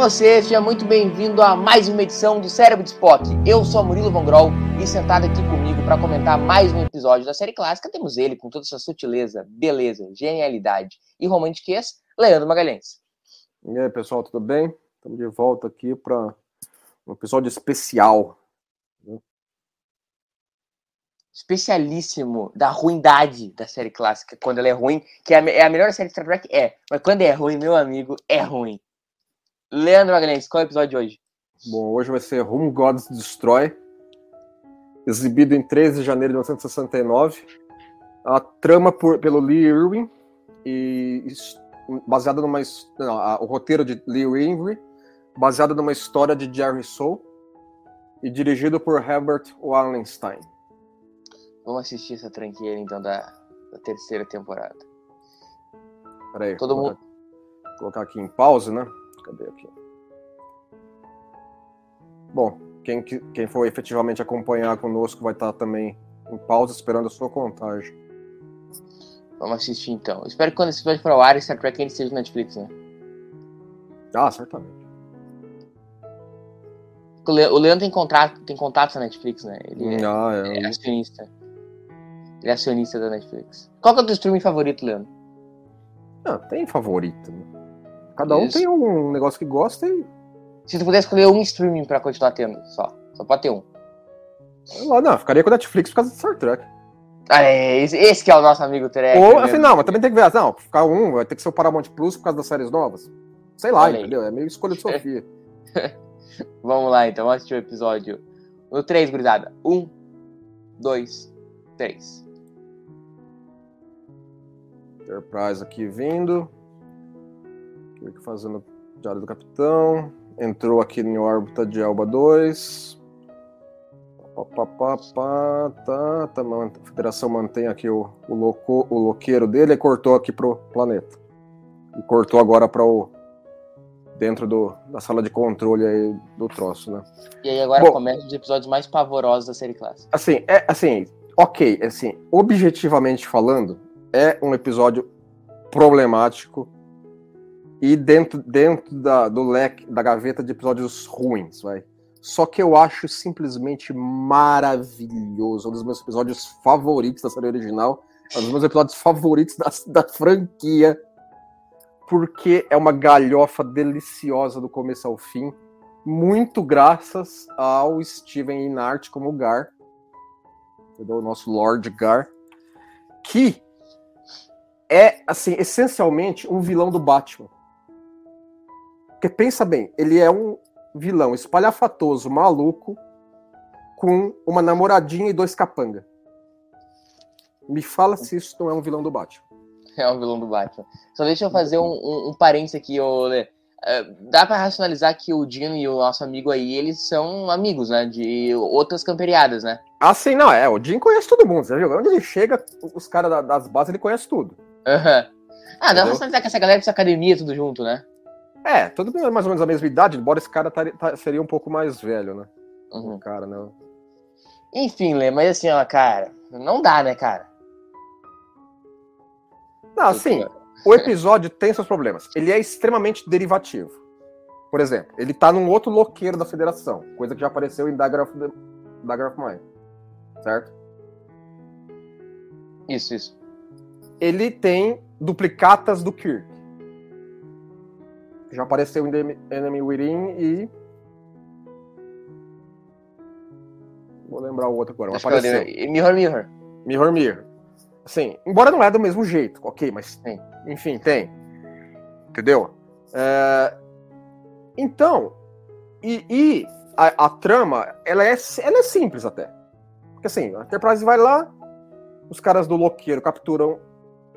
Você, seja muito bem-vindo a mais uma edição do Cérebro de Spock. Eu sou Murilo Von Grol e sentado aqui comigo para comentar mais um episódio da série clássica temos ele com toda essa sutileza, beleza, genialidade e romantiquez, Leandro Magalhães. E aí pessoal, tudo bem? Estamos de volta aqui para um episódio especial. Especialíssimo da ruindade da série clássica, quando ela é ruim, que é a, é a melhor série de Star Trek, é, mas quando é ruim, meu amigo, é ruim. Leandro Magalhães, qual é o episódio de hoje? Bom, hoje vai ser Whom Gods Destroy, exibido em 13 de janeiro de 1969. A trama por, pelo Lee Irwin e baseada numa não, a, o roteiro de Lee Irwin, baseado numa história de Jerry Soule e dirigido por Herbert Wallenstein. Vamos assistir essa tranqueira então da, da terceira temporada. Peraí, Todo colocar, mundo colocar aqui em pause, né? Cadê aqui? Bom, quem, que- quem for efetivamente acompanhar conosco vai estar também em pausa, esperando a sua contagem. Vamos assistir então. Espero que quando esse episódio for ao ar, Star Trek ainda esteja no Netflix, né? Ah, certamente. O Le- o Leandro tem contrato, tem contatos na Netflix, né? Ele é, Ah, é é. acionista. Ele é acionista da Netflix. Qual que é o teu streaming favorito, Leandro? Ah, tem favorito. né? Cada um Isso. tem um negócio que gosta e. Se tu pudesse escolher um streaming pra continuar tendo, só. Só pode ter um. sei lá, não, ficaria com a Netflix por causa de Star Trek. Ah, é, esse, esse que é o nosso amigo Trek. Ou, assim, não, mas também tem que ver. Não, ficar um, vai ter que ser o Paramount Plus por causa das séries novas. Sei lá, entendeu? É meio escolha de Sofia. Vamos lá, então. Vamos assistir o episódio. No 3, gurizada. 1, 2, 3. Enterprise aqui vindo. Fazendo diário do capitão. Entrou aqui em órbita de Elba 2. Pá, pá, pá, tá, tá, a federação mantém aqui o, o, loco, o loqueiro dele e cortou aqui pro planeta. E cortou agora para o. dentro do, da sala de controle aí do troço, né? E aí agora Bom. começa os episódios mais pavorosos da série clássica. Assim, é assim, ok, assim, objetivamente falando, é um episódio problemático e dentro, dentro da, do leque, da gaveta de episódios ruins, vai. Só que eu acho simplesmente maravilhoso, um dos meus episódios favoritos da série original, um dos meus episódios favoritos da, da franquia, porque é uma galhofa deliciosa do começo ao fim, muito graças ao Steven Inart como Gar, entendeu? o nosso Lord Gar, que é, assim, essencialmente um vilão do Batman. Porque pensa bem, ele é um vilão espalhafatoso, maluco, com uma namoradinha e dois capanga. Me fala se isso não é um vilão do Batman. É o vilão do Batman. Só deixa eu fazer um, um, um parênteses aqui, ô Lê. É, dá pra racionalizar que o Dino e o nosso amigo aí, eles são amigos, né? De outras camperiadas, né? Assim, não, é, o Jim conhece todo mundo, você viu? Onde ele chega, os caras da- das bases, ele conhece tudo. Aham. Ah, dá pra racionalizar que essa galera precisa academia tudo junto, né? É, todo mundo é mais ou menos a mesma idade, embora esse cara seria um pouco mais velho, né? Uhum. O cara, né? Enfim, Lê, mas assim, ó, cara, não dá, né, cara? Não, assim, o episódio tem seus problemas. Ele é extremamente derivativo. Por exemplo, ele tá num outro loqueiro da federação, coisa que já apareceu em Dagger of, the, Dagger of Mine. Certo? Isso, isso. Ele tem duplicatas do Kirk. Já apareceu em The Enemy Within e. Vou lembrar o outro agora. Acho que eu Apareceu. dei- Mirror, Mirror. Mirror Mirror. Assim, embora não é do mesmo jeito, ok, mas Sim. enfim, tem. Entendeu? É, Então, e, e a, a trama, ela é, ela é simples até. Porque assim, a Enterprise vai lá, os caras do Loqueiro capturam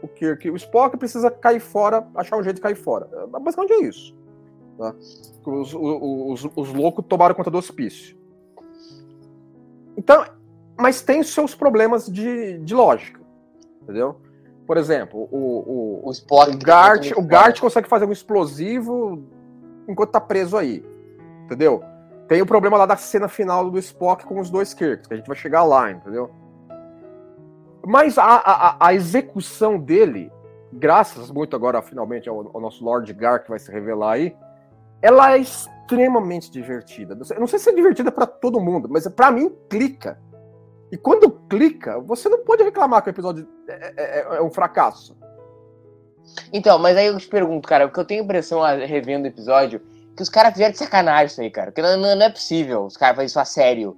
o Kirk o Spock precisa cair fora, achar um jeito de cair fora. É, Basicamente é isso. Tá? Os, os, os loucos tomaram conta do hospício. Então, mas tem seus problemas de, de lógica, entendeu? Por exemplo, o, o, O Spock. o Gart, o Gart consegue fazer um explosivo enquanto tá preso aí, entendeu? Tem o problema lá da cena final do Spock com os dois Kirks, que a gente vai chegar lá, entendeu? Mas a, a, a execução dele, graças muito agora finalmente ao, ao nosso Lord Gar que vai se revelar aí, ela é extremamente divertida. Eu não sei se é divertida para todo mundo, mas para mim clica. E quando clica, você não pode reclamar que o episódio é, é- é um fracasso. Então, mas aí eu te pergunto, cara, porque eu tenho a impressão, ah, revendo o episódio, que os caras fizeram de sacanagem isso aí, cara. Porque não, não- não é possível os caras fazerem isso a sério.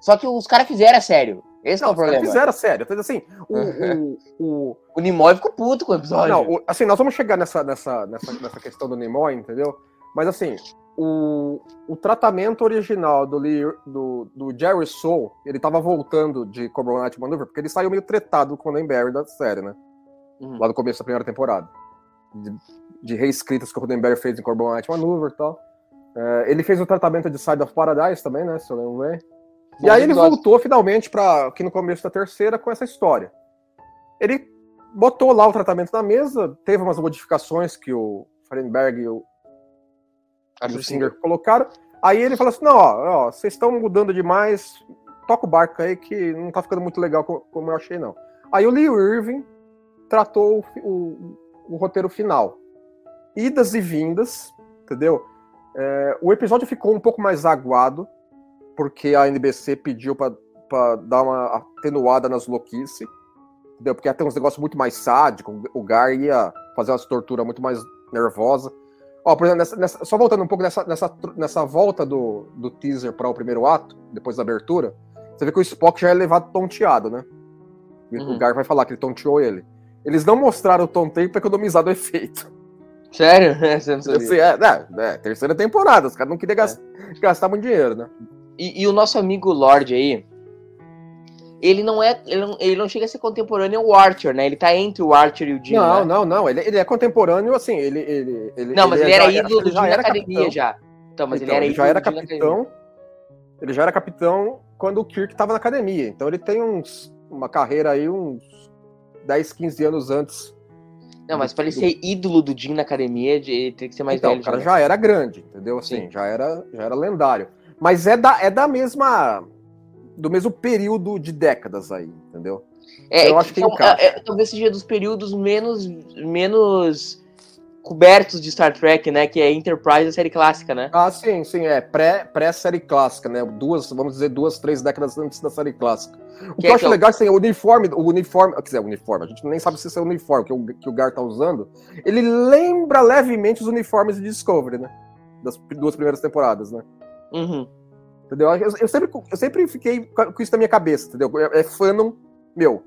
Só que os caras fizeram a sério. Esse que é Não, o problema. fizeram sério. Então, assim, o, o, o, O Nimoy ficou puto com o episódio. Não, o- assim, nós vamos chegar nessa, nessa, nessa, nessa questão do Nimoy, entendeu? Mas assim, o, o tratamento original do, Lee, do, do Jerry Soul, ele tava voltando de Cobra Night Maneuver, porque ele saiu meio tretado com o Conan Barry da série, né? Uhum. Lá no começo da primeira temporada. De, de reescritas que o Roddenberry fez em Cobra Night Maneuver e tal. É, ele fez o tratamento de Side of Paradise também, né? Se eu lembro bem. E aí ele voltou finalmente para aqui no começo da terceira com essa história. Ele botou lá o tratamento na mesa, teve umas modificações que o Frenberg e o, e o Singer colocaram. Aí ele falou assim: não, ó, ó, vocês estão mudando demais, toca o barco aí que não tá ficando muito legal co- como eu achei, não. Aí o Lee Irving tratou o, o- o roteiro final. Idas e vindas, entendeu? É, o episódio ficou um pouco mais aguado, porque a NBC pediu pra pra dar uma atenuada nas louquice, entendeu? Porque tem uns negócios muito mais sádicos, o Gar ia fazer umas torturas muito mais nervosa. Ó, por exemplo, nessa- nessa- só voltando um pouco nessa, nessa, nessa volta do, do teaser para o primeiro ato, depois da abertura, você vê que o Spock já é levado tonteado, né? E Uhum. O Gar vai falar que ele tonteou ele. Eles não mostraram o tonteio para economizar do efeito. Sério? Você não sabia. Assim, é, é, é, terceira temporada, os caras não queriam gastar, gastar muito dinheiro, né? E, e o nosso amigo Lorde aí, ele não é. Ele não, ele não chega a ser contemporâneo ao Archer, né? Ele tá entre o Archer e o Jim. Não, né? não, não. Ele, ele é contemporâneo, assim, ele. ele, ele Não, mas ele, era já ídolo do Jim na era academia capitão. já. Então, mas Então, ele era ele já era capitão. Ele já era capitão quando o Kirk estava na academia. Então ele tem uns uma carreira aí uns 10, 15 anos antes. Não, mas pra ele ser ídolo do Jim na academia, de- ele tem que ser mais então, velho. o cara né? já era grande, entendeu? Assim, Sim. já era, já era lendário. Mas é da, é da mesma do mesmo período de décadas aí, entendeu? É, eu acho que então, encaixa. é, é, talvez seja dos períodos menos, menos cobertos de Star Trek, né? Que é Enterprise, a série clássica, né? Ah, sim, sim, é pré, pré-série clássica, né? Duas, vamos dizer, duas, três décadas antes da série clássica. O que, Que eu é acho que legal é assim, o uniforme, o uniforme, quer dizer, o uniforme, a gente nem sabe se esse é o uniforme que o, que o Gar tá usando. Ele lembra levemente os uniformes de Discovery, né? Das duas primeiras temporadas, né? Uhum. Entendeu? Eu, eu sempre, eu sempre fiquei com isso na minha cabeça, entendeu? É, é fandom meu.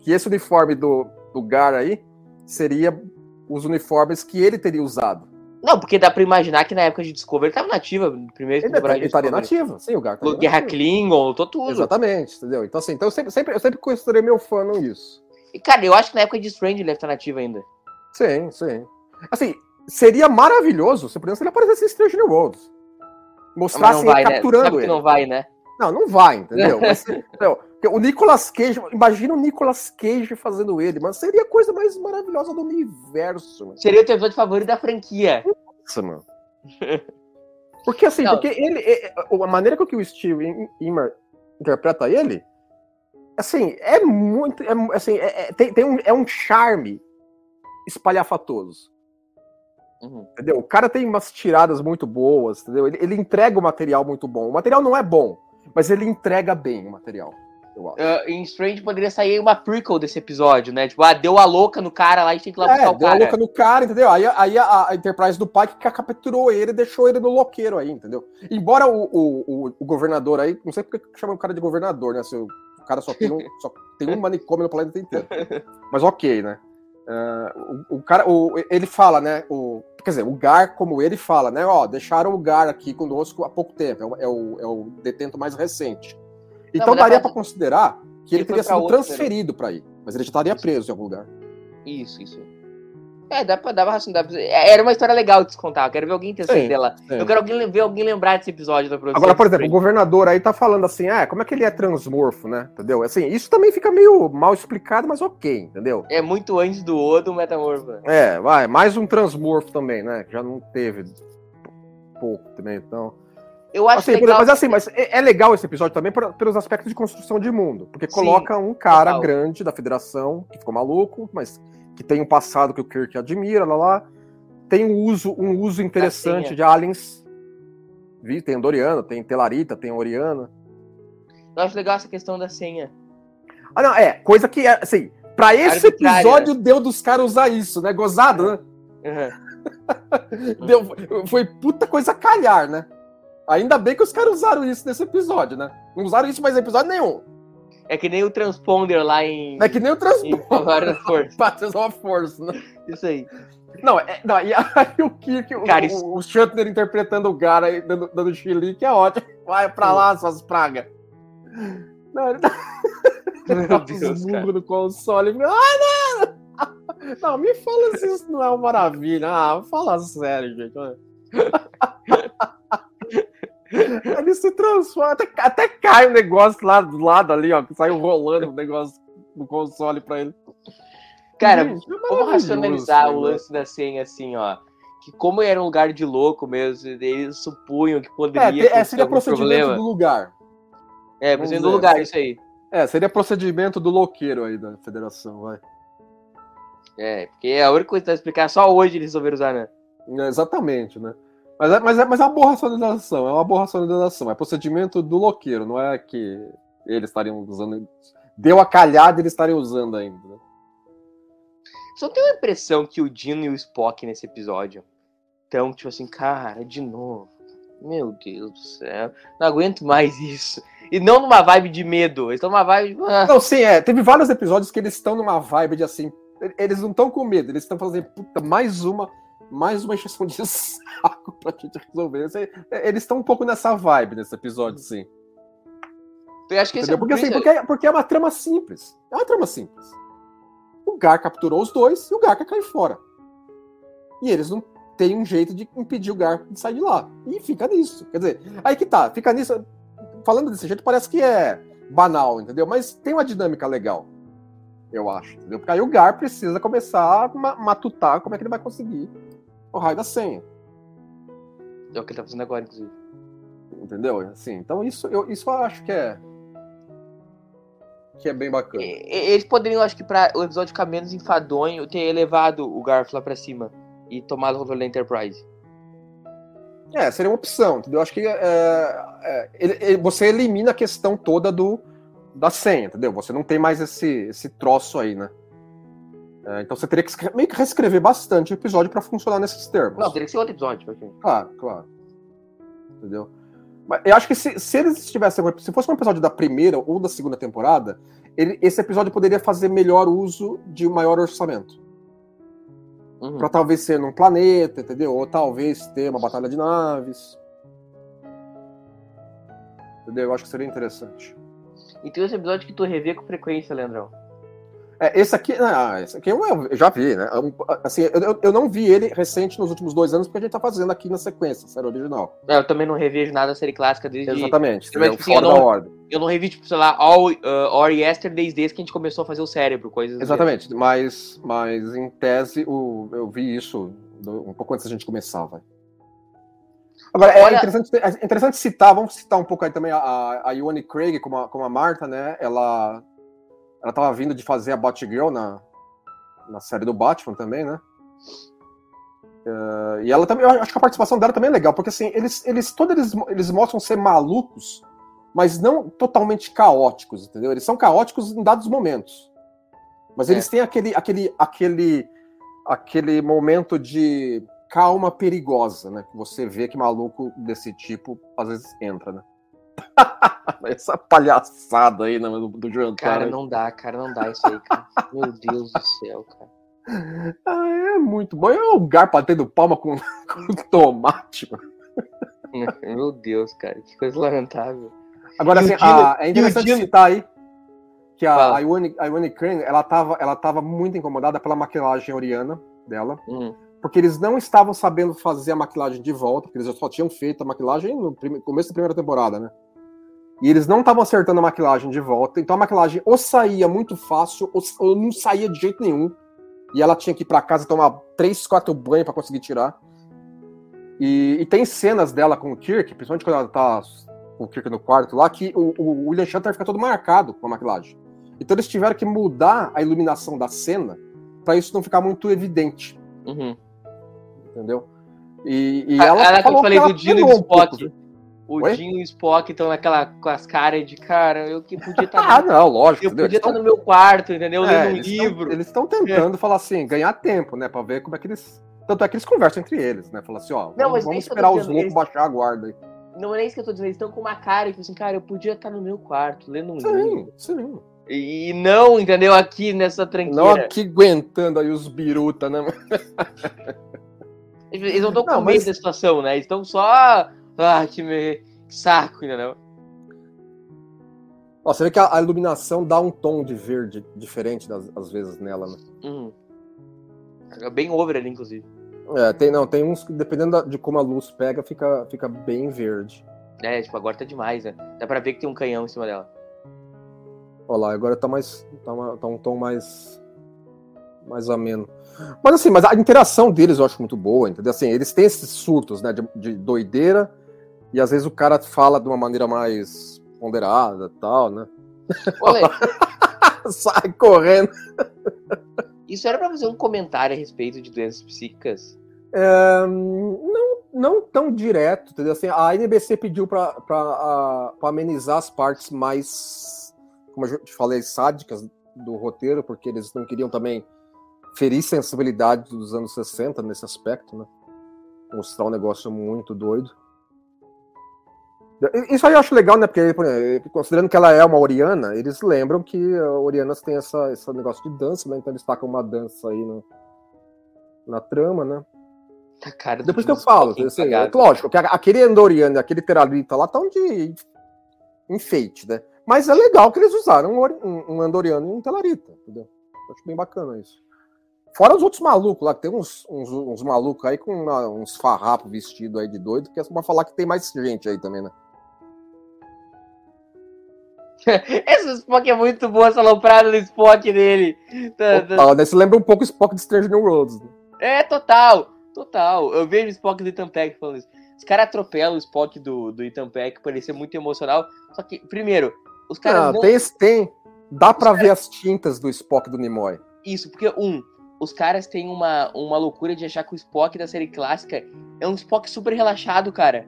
Que esse uniforme do, do Gar aí seria os uniformes que ele teria usado. Não, porque dá pra imaginar que na época de Discovery ele tava nativa, primeiro Ele, de ele estaria nativo, sim, o Gar estaria Guerra nativo. Klingon, lutou tudo. Exatamente, entendeu? Então, assim, então eu sempre, sempre, eu sempre considerei meu fã isso. E, cara, eu acho que na época de Strange ele deve estar nativo ainda. Sim, sim. Assim, seria maravilhoso se, por exemplo, ele aparecesse em Strange New Worlds. Mostrassem vai, ele né? capturando que ele. não vai, né? Não, não vai, entendeu? Mas, entendeu? O Nicolas Cage, imagina o Nicolas Cage fazendo ele, mas seria a coisa mais maravilhosa do universo. Mano. Seria o teu episódio favorito da franquia. Nossa, mano. Porque assim, Não. porque ele, é- é- a maneira com que o Steve Immer interpreta ele, assim, é muito, é, assim, é, é- tem, tem um, é um charme espalhafatoso. Uhum. Entendeu? O cara tem umas tiradas muito boas, entendeu? Ele, ele entrega o material muito bom. O material não é bom, mas ele entrega bem o material. Ah, em Strange poderia sair uma prequel desse episódio, né? Tipo, ah, deu a louca no cara lá e tem que ir lá buscar É, o deu a cara. louca no cara, entendeu? Aí, aí a, a Enterprise do pai que capturou ele e deixou ele no loqueiro aí, entendeu? Embora o, o, o, o governador aí, não sei porque que chamam o cara de governador, né? Se o, o cara só tem um, só tem um manicômio no planeta inteiro. Mas ok, né? Ah, o, o cara, o, ele fala, né? O, quer dizer, o Gar, como ele fala, né? Ó, deixaram o Gar aqui conosco há pouco tempo, é o, é o, é o detento mais recente. Então mas daria pra pra- considerar que ele, teria sido outro, transferido pra ir, mas ele já estaria Isso. preso em algum lugar. Isso, isso. É, dá pra ração. Dá pra... Era uma história legal de se contar. Eu quero ver alguém ter Sim, dela. sim. Eu quero alguém, ver alguém lembrar desse episódio da produção. Agora, por exemplo, o governador aí tá falando assim, ah, como é que ele é transmorfo, né? Entendeu? Assim, isso também fica meio mal explicado, mas ok, entendeu? É muito antes do Odo, Metamorfo. É, vai, mais um transmorfo também, né? Já não teve pouco também, então. Eu acho Assim, legal. mas assim, mas é, é legal esse episódio também pelos aspectos de construção de mundo. Porque Sim, coloca um cara total. grande da federação, que ficou maluco, mas que tem um passado que o Kirk admira, lá lá. Tem um uso, um uso interessante de aliens. Vi, tem Doriana, tem Telarita, tem Oriana. Eu acho legal essa questão da senha. Ah, não, é, coisa que, é, assim, pra esse Arbitrária. episódio deu dos caras usar isso, né? Gozado, né? Uhum. Deu, foi puta coisa calhar, né? Ainda bem que os caras usaram isso nesse episódio, né? Não usaram isso mais em episódio nenhum. É que nem o transponder lá em. É que nem o Força. Battles of Force, né? Isso aí. Não, é, não, e aí o Kirk, o, Cara, isso- o, o Shatner interpretando o cara aí, dando, dando chilique é ótimo. Vai pra lá, suas pragas. Não, ele tá Meu os Deus, cara. no console. Ah, não! Não, me fala se isso não é uma maravilha. Ah, fala sério, gente. Ele se transforma, até, até cai o negócio lá do lado ali, ó, que saiu rolando o negócio no console pra ele. Cara, Gente, é vamos racionalizar o lance da senha assim, ó. Que como era um lugar de louco mesmo, eles supunham que É, poderia é, acontecer seria procedimento problema. do lugar. É, procedimento do lugar, isso aí. É, seria procedimento do louqueiro aí da federação, vai. É, porque é a única coisa que pra explicar, só hoje eles resolveram usar, né? É, exatamente, né? Mas é, mas, é, mas é uma boa racionalização, é uma boa racionalização. É procedimento do louqueiro, não é que eles estariam usando. Deu a calhada e eles estariam usando ainda. né? Só tenho a impressão que o Dino e o Spock nesse episódio estão, tipo assim, cara, de novo. Meu Deus do céu. Não aguento mais isso. E não numa vibe de medo. Eles estão numa vibe. de, ah, Não, sim, é. Teve vários episódios que eles estão numa vibe de assim. Eles não estão com medo, eles estão fazendo, puta, mais uma. Mais uma encheção de saco pra gente resolver. Eles- Eles estão um pouco nessa vibe nesse episódio, sim. eu acho que esse é? Porque, assim, por isso- porque, porque é uma trama simples. É uma trama simples. O Gar capturou os dois e o Garca cai fora. E eles não têm um jeito de impedir o Gar de sair de lá. E fica nisso. Quer dizer, aí que tá, fica nisso. Falando desse jeito, parece que é banal, entendeu? Mas tem uma dinâmica legal. Eu acho. Entendeu? Porque aí o Gar precisa começar a ma- matutar como é que ele vai conseguir o raio da senha. É o que ele tá fazendo agora, inclusive. Entendeu? Assim, então isso eu, isso eu acho que é. Que é bem bacana. E- Eles poderiam, acho que, pra o episódio ficar menos enfadonho, ter elevado o Garf lá pra cima e tomado o controle da Enterprise. É, seria uma opção, entendeu? Acho que é, é, ele- ele- você elimina a questão toda do da senha, entendeu? Você não tem mais esse, esse troço aí, né? É, então você teria que meio que reescrever bastante o episódio para funcionar nesses termos. Não, teria que ser outro episódio. porque- Claro, claro. Entendeu? Mas eu acho que se, se eles estivessem. Se fosse um episódio da primeira ou da segunda temporada, ele- esse episódio poderia fazer melhor uso de um maior orçamento. Uhum. Pra talvez ser num planeta, entendeu? Ou talvez ter uma batalha de naves. Entendeu? Eu acho que seria interessante. E tem esse episódio que tu revê com frequência, Leandrão. É, esse aqui, ah, esse aqui eu, eu já vi, né? É Assim, eu, eu- não vi ele recente nos últimos dois anos, porque a gente tá fazendo aqui na sequência, série original. É, Eu também não revejo nada da série clássica desde. Exatamente. Mas, entendeu? assim, Fora eu da não- ordem. Eu não revi, tipo, sei lá, All, uh, or desde que a gente começou a fazer o cérebro, coisas. assim. Exatamente, mas, mas em tese o, eu vi isso um pouco antes da gente começar, vai. Agora, é Olha- interessante, é interessante citar, vamos citar um pouco aí também a, a Ione Craig, como a, como a Marta, né? Ela, ela tava vindo de fazer a Batgirl na, na série do Batman também, né? Eh, e ela também, eu acho que a participação dela também é legal, porque assim, eles, eles todos eles, eles mostram ser malucos, mas não totalmente caóticos, entendeu? Eles são caóticos em dados momentos. Mas É. eles têm aquele, aquele, aquele, aquele momento de calma perigosa, né? Que você vê que maluco desse tipo às vezes entra, né? Essa palhaçada aí né, do, do jantar. Cara, aí. não dá, cara, não dá isso aí, cara. Meu Deus do céu, cara. Ah, é muito bom. É o Gar batendo palma com, com tomate. mano. Meu Deus, cara, que coisa lamentável. Agora, assim, Dino- a- é e o interessante Dino- citar aí que a, Ione, Crane, ela tava, ela tava muito incomodada pela maquilagem oriana dela, Uhum. porque eles não estavam sabendo fazer a maquilagem de volta, porque eles só tinham feito a maquilagem no prime- começo da primeira temporada, né? E eles não estavam acertando a maquilagem de volta, então a maquilagem ou saía muito fácil, ou, ou não saía de jeito nenhum. E ela tinha que ir pra casa tomar três, quatro banhos pra conseguir tirar. E, e tem cenas dela com o Kirk, principalmente quando ela tá com o Kirk no quarto lá, que o, o William Shatner fica todo marcado com a maquilagem. Então eles tiveram que mudar a iluminação da cena pra isso não ficar muito evidente, Uhum. entendeu? E, e Ah, ela ah, que eu falou falei que ela do Dino e do um pouco, Spock. O Oi? Dinho e o Spock estão naquela com as caras de cara, eu que podia estar Ah, não, lógico. eu entendeu? podia estar no meu quarto, entendeu? É, Lendo um eles tão- livro. eles estão tentando falar assim, ganhar tempo, né? Pra ver como é que eles. Tanto é que eles conversam entre eles, né? Falar assim, ó, Não, vamos, vamos que esperar os loucos eles- baixar a guarda aí. Não é isso que eu tô dizendo, eles estão com uma cara e assim, cara, eu podia estar no meu quarto, lendo um livro. Sim, sim. E não, entendeu? Aqui nessa tranqueira. Não aqui aguentando aí os biruta, né? Eles não estão com medo mas- da situação, né? Eles estão só. Ah, que, me... que saco, entendeu? Ó, você vê que a, a iluminação dá um tom de verde diferente das, às vezes nela, né? Uhum. É bem over ali, inclusive. É, tem, não, tem uns que, dependendo da- de como a luz pega, fica, fica bem verde. É, tipo, agora tá demais, né? Dá pra ver que tem um canhão em cima dela. Olha lá, agora tá mais. Tá, uma- tá um tom mais. mais ameno. Mas assim, mas a interação deles eu acho muito boa, entendeu? Assim, eles têm esses surtos, né, de, de doideira, e às vezes o cara fala de uma maneira mais ponderada tal, né? Sai correndo. isso era pra fazer um comentário a respeito de doenças psíquicas? É, não, não tão direto, entendeu? Assim, a NBC pediu pra, pra, a- pra amenizar as partes mais, como eu te falei, sádicas do roteiro, porque eles não queriam também ferir sensibilidade dos anos 60 nesse aspecto, né? Mostrar um negócio muito doido. Isso aí eu acho legal, né? Porque, exemplo, considerando que ela é uma Oriana, eles lembram que Orianas tem essa, esse negócio de dança, né? Então eles tacam uma dança aí no, na trama, né? A cara Depois que eu falo, assim, cagado. lógico, que aquele Andoriano e aquele Teralita lá estão de enfeite, né? Mas é legal que eles usaram um, Ori- Andoriano e um Telarita, entendeu? Eu acho bem bacana isso. Fora os outros malucos lá, que tem uns, uns, uns malucos aí com uma- uns farrapos vestidos aí de doido, que é só pra falar que tem mais gente aí também, né? Esse Spock é muito bom, essa aloprada do Spock dele. Tá- tá- Opa, né? Você lembra um pouco o Spock de Stranger New Worlds. Né? É, total, total. Eu vejo o Spock do Ethan Peck falando isso. Os caras atropelam o Spock do, do Ethan Peck por ele ser muito emocional. Só que, primeiro, os caras Não, não... tem, tem. Dá pra ver as tintas do Spock do Nimoy. Isso, porque, um, os caras têm uma, uma loucura de achar que o Spock da série clássica é um Spock super relaxado, cara.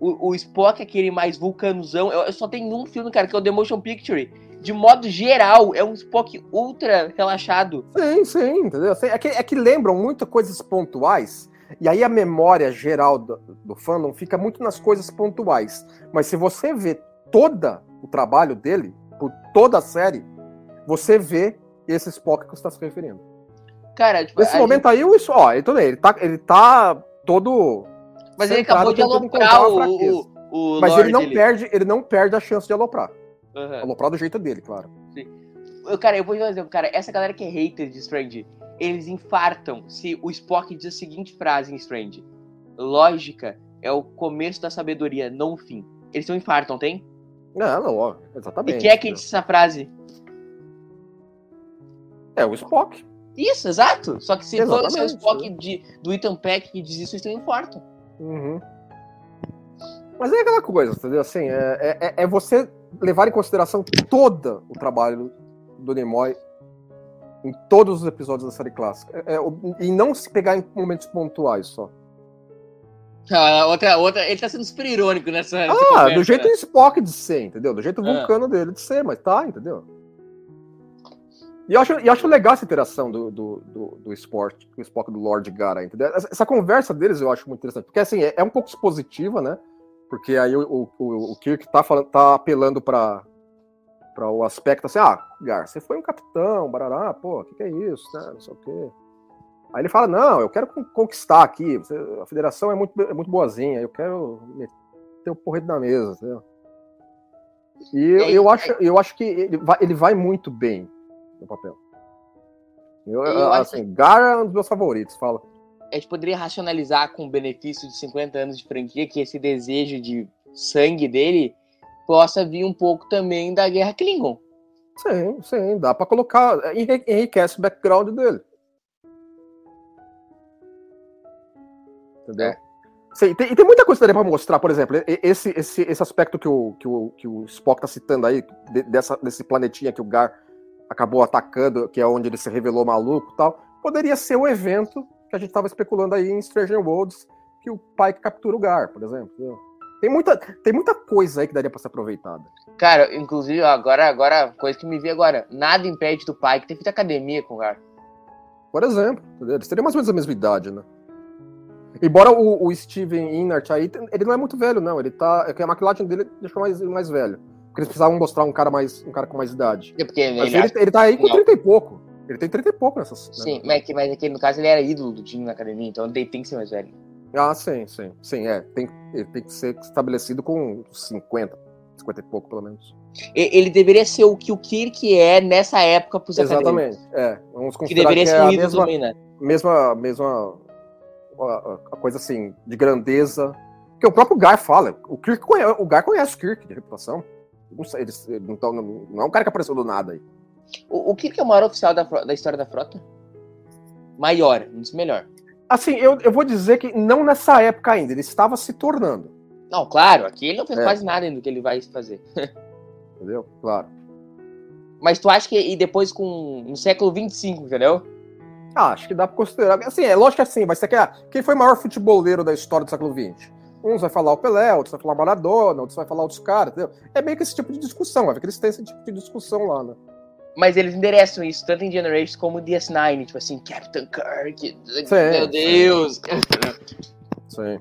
O, o Spock, aquele mais vulcanozão, eu, eu só tenho um filme, cara, que é o The Motion Picture. De modo geral, é um Spock ultra relaxado. Sim, sim, entendeu? Assim, É que, é que lembram muito coisas pontuais, e aí a memória geral do, do fandom fica muito nas coisas pontuais. Mas se você vê toda o trabalho dele, por toda a série, você vê esse Spock que você está se referindo. Cara, tipo, Nesse momento aí, o- ó, ele, também, ele, tá, ele tá todo. Mas ele acabou de aloprar o, o, o Mas ele não, perde, ele não perde a chance de aloprar. Aham. Aloprar do jeito dele, claro. Eu, Cara, eu vou te dar um exemplo, cara. Essa galera que é hater de Strange, eles infartam se o Spock diz a seguinte frase em Strange: Lógica é o começo da sabedoria, não o fim. Eles não infartam, tem? Não, não, ó, E exatamente. quem é que disse essa frase? É o Spock. Isso, exato. Só que se for o Exatamente, Spock de, do Ethan Peck que diz isso, eles não infartam. Uhum. Mas é aquela coisa, entendeu? Assim, é, é, é você levar em consideração todo o trabalho do Nimoy em todos os episódios da série clássica. É, é, e não se pegar em momentos pontuais só. Ah, outra, outra, ele tá sendo super irônico nessa. Ah, conversa, do jeito né? Spock de ser, entendeu? Do jeito É. vulcano dele de ser, mas tá, entendeu? E eu acho, e eu acho legal essa interação do, do, do, do Spock, do Spock do Lord Gara, entendeu? Essa, essa conversa deles eu acho muito interessante, porque assim, é, é um pouco expositiva, né? Porque aí o, o, o- Kirk tá, falando, tá apelando pra, pra o aspecto assim, ah, Gar, você foi um capitão, barará, pô, o que, que é isso, né? Não sei o quê. Aí ele fala, não, eu quero con- conquistar aqui, a federação é muito, é muito boazinha, eu quero meter o porrete na mesa, entendeu? E eu, eu acho, eu acho que ele vai, ele vai muito bem no papel. Eu, Eu assim, Gar é um dos meus favoritos, fala. A gente poderia racionalizar com o benefício de 50 anos de franquia que esse desejo de sangue dele possa vir um pouco também da Guerra Klingon. Sim, sim, dá pra colocar. enri- Enriquece o background dele. Entendeu? É. Sim, tem, e tem muita coisa daria pra mostrar, por exemplo, esse, esse, esse aspecto que o, que, o, que o Spock tá citando aí, de- dessa, desse planetinha que o Gar acabou atacando, que é onde ele se revelou maluco e tal, poderia ser o evento que a gente tava especulando aí em Stranger Worlds, que o Pike captura o Gar, por exemplo. entendeu? Tem muita, tem muita coisa aí que daria pra ser aproveitada. Cara, inclusive, agora, agora, coisa que me vi agora, nada impede do pai que ter feito academia com o Gar. Por exemplo, entendeu? eles teriam mais ou menos a mesma idade, né? Embora o, o Steven Inert aí, ele não é muito velho, não. Ele tá. É que a maquilagem dele deixou mais, mais velho. Porque eles precisavam mostrar um cara mais um cara com mais idade. É porque Mas ele, ele, ele tá aí com Não. 30 e pouco. Ele tem 30 e pouco nessas. Sim, né? mas, é que- mas aqui no caso ele era ídolo do time na academia, então ele tem que ser mais velho. Ah, sim, sim. Sim, é. Tem, ele tem que ser estabelecido com 50, 50 e pouco, pelo menos. Ele deveria ser o que o Kirk é nessa época pros acadêmicos. Exatamente. É. Vamos Que considerar deveria que ser é a ídolo mesma, também, né? mesma, mesma a, a- coisa assim, de grandeza. Que o próprio Gar fala. O, Kirk conhece, o Gar conhece o Kirk de reputação. Não sei, eles, ele não, não é um cara que apareceu do nada aí. O, o Kirk é o maior oficial da, da história da frota? Maior, um dos melhor. Assim, eu, eu vou dizer que não nessa época ainda, ele estava se tornando. Não, claro, aqui ele não fez É. quase nada ainda do que ele vai fazer. Entendeu? Claro. Mas tu acha que e depois com no século 25, entendeu? Ah, acho que dá pra considerar. Assim, é lógico que assim, vai ser que ah, quem foi o maior futeboleiro da história do século XX? Uns vai falar o Pelé, outros vai falar Maradona, outros vai falar outros caras, entendeu? É meio que esse tipo de discussão, ver que eles têm esse tipo de discussão lá, né? Mas eles endereçam isso tanto em Generations como em DS9, tipo assim, Captain Kirk, meu sim. Deus. Sim.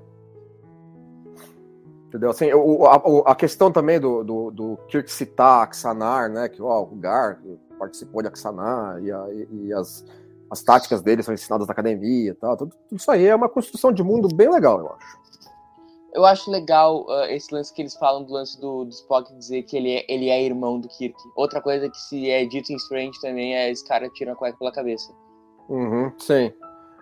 Entendeu? Assim, o, a, a questão também do, do, do Kirk citar Axanar, né? Que ó, o Gar participou de Axanar e, a- e as, as táticas dele são ensinadas na academia e tal. Tudo, tudo isso aí é uma construção de mundo bem legal, eu acho. Eu acho legal ah, esse lance que eles falam do lance do, do Spock dizer que ele é, ele é irmão do Kirk. Outra coisa que se é dito em Strange também é esse cara tirando a cueca pela cabeça. Uhum, sim.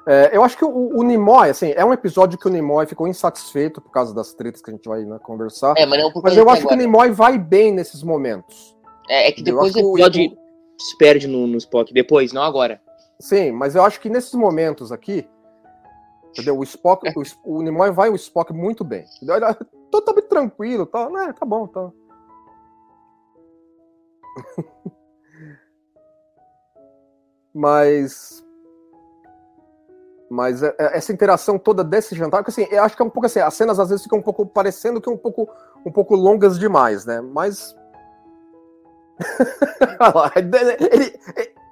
É, eu acho que o, o Nimoy, assim, é um episódio que o Nimoy ficou insatisfeito por causa das tretas que a gente vai né, conversar. É, mas mas eu acho que o agora. Nimoy vai bem nesses momentos. É, é que depois que o- episódio se perde no, no Spock. Depois, não agora. Sim, mas eu acho que nesses momentos aqui, entendeu? O Spock, o, o Nimoy vai o Spock muito bem. Entendeu? Ele é totalmente tranquilo, tá, né? Tá bom, tá. mas mas é- é- essa interação toda desse jantar, porque assim, eu acho que é um pouco assim, as cenas às vezes ficam um pouco parecendo que um pouco um pouco longas demais, né? Mas lá, ele-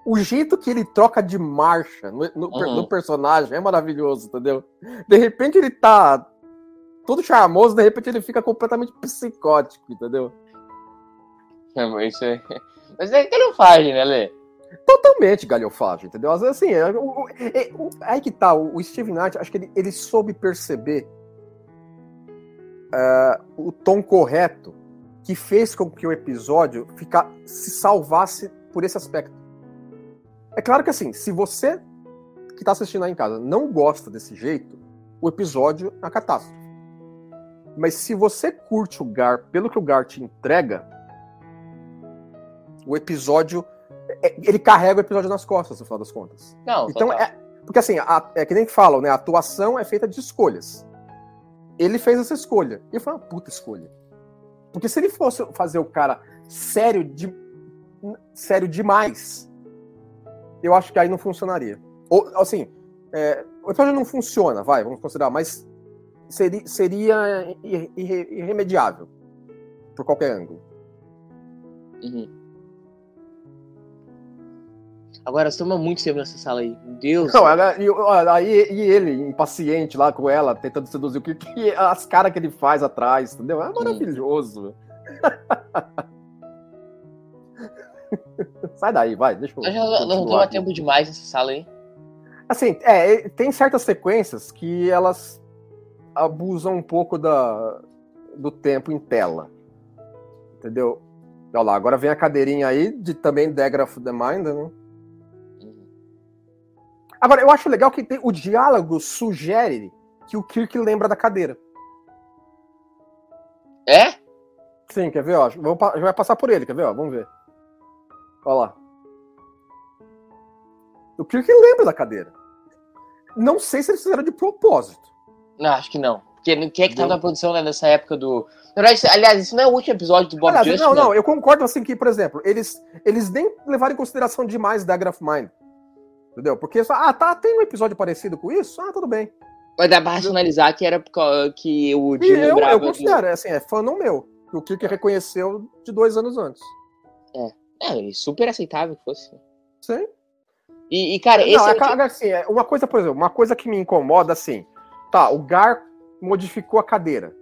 o jeito que ele troca de marcha no, no Uhum. no personagem é maravilhoso, entendeu? De repente ele tá todo charmoso, de repente ele fica completamente psicótico, entendeu? É, Isso é... Mas é galhofagem, né, Lê? Totalmente galhofagem, entendeu? Às vezes, assim, é, o- é, o- aí que tá, o, o Steve Knight, acho que ele, ele soube perceber é, o tom correto que fez com que o episódio ficar, se salvasse por esse aspecto. É claro que assim, se você que tá assistindo aí em casa não gosta desse jeito, o episódio é uma catástrofe. Mas se você curte o Gar pelo que o Gar te entrega, o episódio é- ele carrega o episódio nas costas, no final das contas. Não, Então é. Porque assim, a- é que nem falam, né? A atuação é feita de escolhas. Ele fez essa escolha. E foi uma puta escolha. Porque se ele fosse fazer o cara sério, de, sério demais, eu acho que aí não funcionaria. Ou, assim, é, o episódio não funciona, vai, vamos considerar, mas seria, seria irre- irre- irremediável. Por qualquer ângulo. Uhum. Agora, toma muito tempo nessa sala aí. Meu Deus. Não, ela- e, olha, aí, e ele, impaciente lá com ela, tentando seduzir o que, que as caras que ele faz atrás, entendeu? É maravilhoso. Sai daí, vai, deixa eu. Nós já não tempo demais nessa sala aí. Assim, é, tem certas sequências que elas abusam um pouco da, do tempo em tela. Entendeu? Olha lá, agora vem a cadeirinha aí de também Dagger of the Mind, né? Agora, eu acho legal que tem, o diálogo sugere que o Kirk lembra da cadeira. É? Sim, quer ver? Ó, vamos, pa- vai passar por ele, quer ver? Ó, vamos ver. Olha lá. O Kirk lembra da cadeira. Não sei se eles fizeram de propósito. Não, acho que não. Porque quem é que tava Não. na produção né, nessa época do. Na verdade, aliás, isso não é o último episódio do Bob Aliás, não, não, eu concordo assim que, por exemplo, eles, eles nem levaram em consideração demais da Graph Mind. Entendeu? Porque só, ah, tá, tem um episódio parecido com isso? Ah, tudo bem. Mas dá pra racionalizar que era que o Jim eu, eu do- considero, é assim, é fã não meu. que O Kirk reconheceu de dois anos antes. É, ele super aceitável que fosse. Sim. E, e, cara, Não, esse. é é, o que- cara, assim, é uma coisa, por exemplo, uma coisa que me incomoda, assim, tá, o Gar modificou a cadeira.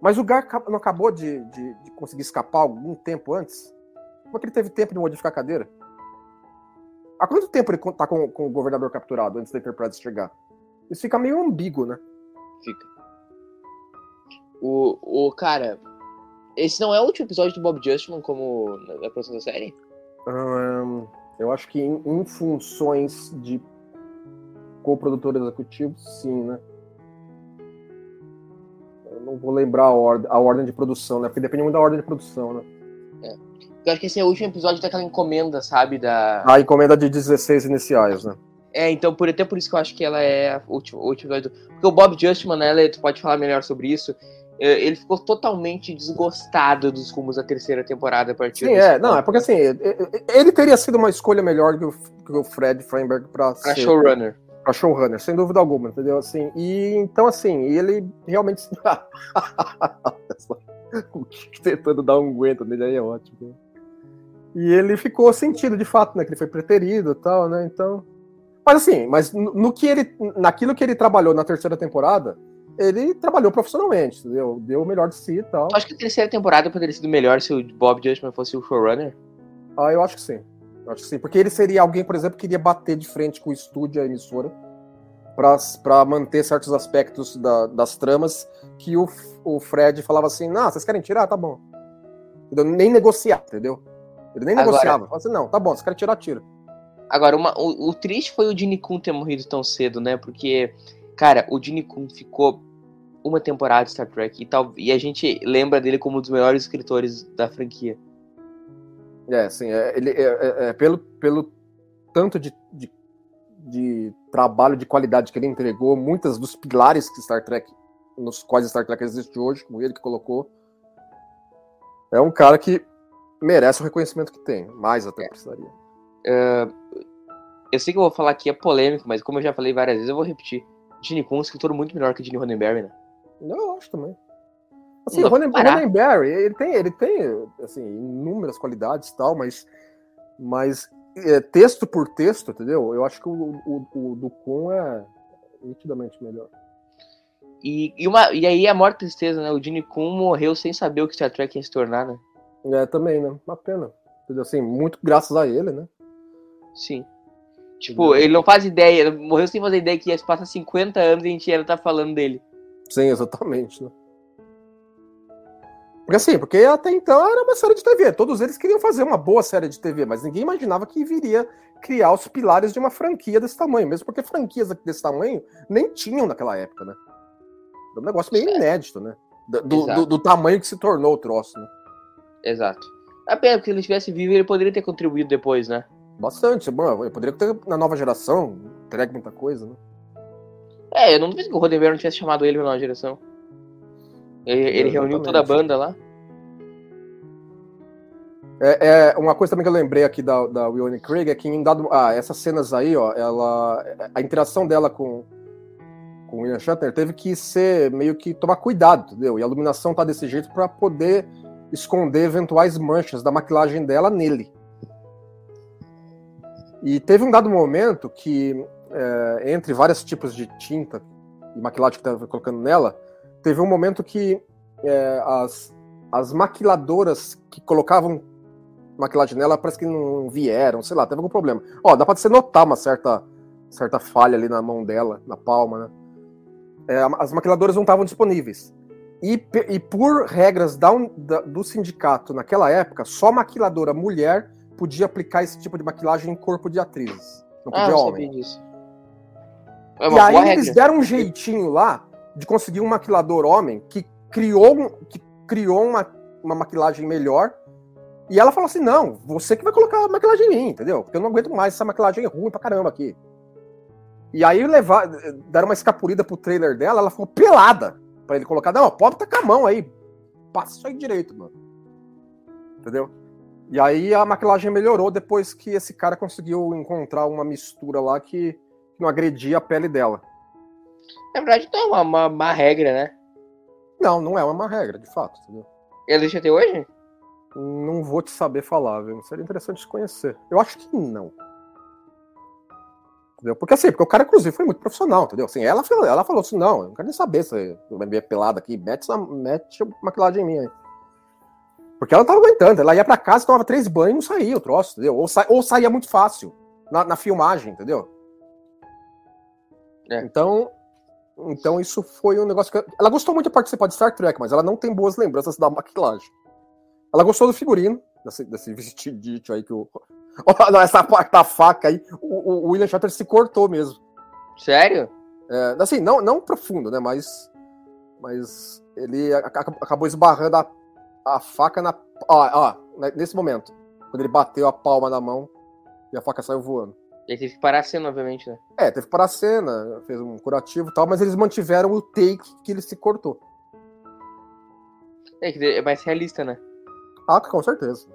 Mas o Gar não acabou de, de- de conseguir escapar algum tempo antes? Como é que ele teve tempo de modificar a cadeira? Há quanto tempo ele tá com, com o governador capturado antes da Enterprise chegar? Isso fica meio ambíguo, né? Fica. O, o cara. Esse não é o último episódio do Bob Justman como na, produção da série? Ahn, eu acho que em, em funções de co-produtor executivo, sim, né? Eu não vou lembrar a, ord a ordem de produção, né? Porque depende muito da ordem de produção, né? Eu acho que esse é o último episódio daquela encomenda, sabe? Da. A encomenda de 16 iniciais, né? É, então, por, até por isso que eu acho que ela é o último, o último episódio. do- Porque o Bob Justman, né, tu pode falar melhor sobre isso. É, Ele ficou totalmente desgostado dos rumos da terceira temporada a partir Sim, desse é. Não, é ponto. porque assim, ele teria sido uma escolha melhor que o, que o Fred Feinberg pra, Pra ser- showrunner. pra showrunner, sem dúvida alguma, entendeu? Assim, e então assim, ele realmente tentando dar um aguento nele aí é ótimo. né? E ele ficou sentido de fato, né, que ele foi preterido e tal, né? Então, mas assim, mas no que ele naquilo que ele trabalhou na terceira temporada, ele trabalhou profissionalmente, entendeu? Deu o melhor de si e tal. Tu acha que a terceira temporada poderia ter sido melhor se o Bob Justman fosse o showrunner? Ah, eu acho que sim. Eu acho que sim. Porque ele seria alguém, por exemplo, que iria bater de frente com o estúdio, a emissora, para manter certos aspectos da- das tramas que o, o Fred falava assim: não, vocês querem tirar? Tá bom. Entendeu? Nem negociar, entendeu? Ele nem Agora- negociava. Falava assim: não, tá bom, vocês querem tirar, tira. Agora, uma- o, o triste foi o Gene Kun ter morrido tão cedo, né? Porque, cara, o Gene Kun ficou uma temporada de Star Trek e, tal, e a gente lembra dele como um dos melhores escritores da franquia. É, assim, é, ele, é, é- é pelo, pelo tanto de, de, de trabalho de qualidade que ele entregou, muitas dos pilares que Star Trek, nos quais Star Trek existe hoje, como ele que colocou, é um cara que merece o reconhecimento que tem, mais até precisaria. Eu sei que eu vou falar aqui é polêmico, mas como eu já falei várias vezes, eu vou repetir. Gene Kun é um escritor muito melhor que Gene Roddenberry, né? Eu acho também. Assim, Ronen- comparar. Roddenberry, ele tem, ele tem assim, inúmeras qualidades e tal, mas, mas é, texto por texto, entendeu? Eu acho que o, o, o do Kun é nitidamente melhor. E, e, uma, e aí a maior tristeza, né? O Gene Kun morreu sem saber o que Star Trek ia se tornar, né? É, também, né? Uma pena. Entendeu? Assim, muito graças a ele, né? Sim. Tipo, ele não faz ideia, morreu sem fazer ideia que ia se passar 50 anos e a gente ainda tá falando dele. Sim, exatamente, né? Porque assim, porque até então era uma série de TV. Todos eles queriam fazer uma boa série de TV, mas ninguém imaginava que viria criar os pilares de uma franquia desse tamanho, mesmo porque franquias desse tamanho nem tinham naquela época, né? Era um negócio meio inédito, né? Do, do- do- tamanho que se tornou o troço, né? Exato. A pena, porque se ele tivesse vivo, ele poderia ter contribuído depois, né? Bastante. Bom, eu poderia ter na nova geração, entregue muita coisa, né? É, eu não duvido que o Roddenberry não tivesse chamado ele pra nova direção. Ele, ele reuniu toda a banda lá. É, é, uma coisa também que eu lembrei aqui da, da William Craig é que em dado. Ah, essas cenas aí, ó, ela. A interação dela com, com o William Shatner teve que ser meio que tomar cuidado, entendeu? E a iluminação tá desse jeito para poder esconder eventuais manchas da maquilagem dela nele. E teve um dado momento que, é, entre vários tipos de tinta e maquilagem que tava colocando nela, teve um momento que é, as, as maquiladoras que colocavam maquilagem nela parece que não vieram, sei lá, teve algum problema. Ó, dá pra você notar uma certa, certa falha ali na mão dela, na palma, né? É, as maquiladoras não estavam disponíveis. E, e por regras da da- do sindicato naquela época, só maquiladora mulher podia aplicar esse tipo de maquilagem em corpo de atrizes. Não Ah, podia eu homem. sabia disso. É E aí boa eles regra. deram um jeitinho lá de conseguir um maquilador homem que criou, que criou uma, uma maquilagem melhor. E ela falou assim: não, você que vai colocar a maquilagem em mim, entendeu? Porque eu não aguento mais essa maquilagem ruim pra caramba aqui. E aí levar, deram uma escapulida pro trailer dela, ela ficou pelada pra ele colocar. Não, pode tacar a mão aí. Passa isso aí direito, mano. Entendeu? E aí a maquilagem melhorou depois que esse cara conseguiu encontrar uma mistura lá que não agredia a pele dela. Na verdade, não é uma, uma, uma regra, né? Não, não é uma regra, de fato, entendeu? Ele deixa até hoje? Não vou te saber falar, viu? Seria interessante te conhecer. Eu acho que não. Entendeu? Porque assim, porque o cara, inclusive, foi muito profissional, entendeu? Assim, ela, falou- ela falou assim: não, eu não quero nem saber se vai me ver pelada aqui, mete, essa- mete maquilagem em mim aí. Porque ela não tava aguentando, ela ia pra casa, tomava três banhos e não saía o troço, entendeu? Ou, sa- ou saía muito fácil na, na filmagem, entendeu? É. Então, então isso foi um negócio que. Ela gostou muito de participar de Star Trek, mas ela não tem boas lembranças da maquilagem. Ela gostou do figurino, desse, desse vestidito aí que o. Essa parte da faca aí. O, o William Shatner se cortou mesmo. Sério? É, assim, não, não profundo, né? Mas. Mas ele acabou esbarrando a, a faca na. Ó, ó, né, nesse momento. Quando ele bateu a palma na mão e a faca saiu voando. Ele teve que parar a cena, obviamente, né? É, teve que parar a cena, fez um curativo e tal, mas eles mantiveram o take que ele se cortou. É, que é mais realista, né? Ah, com certeza.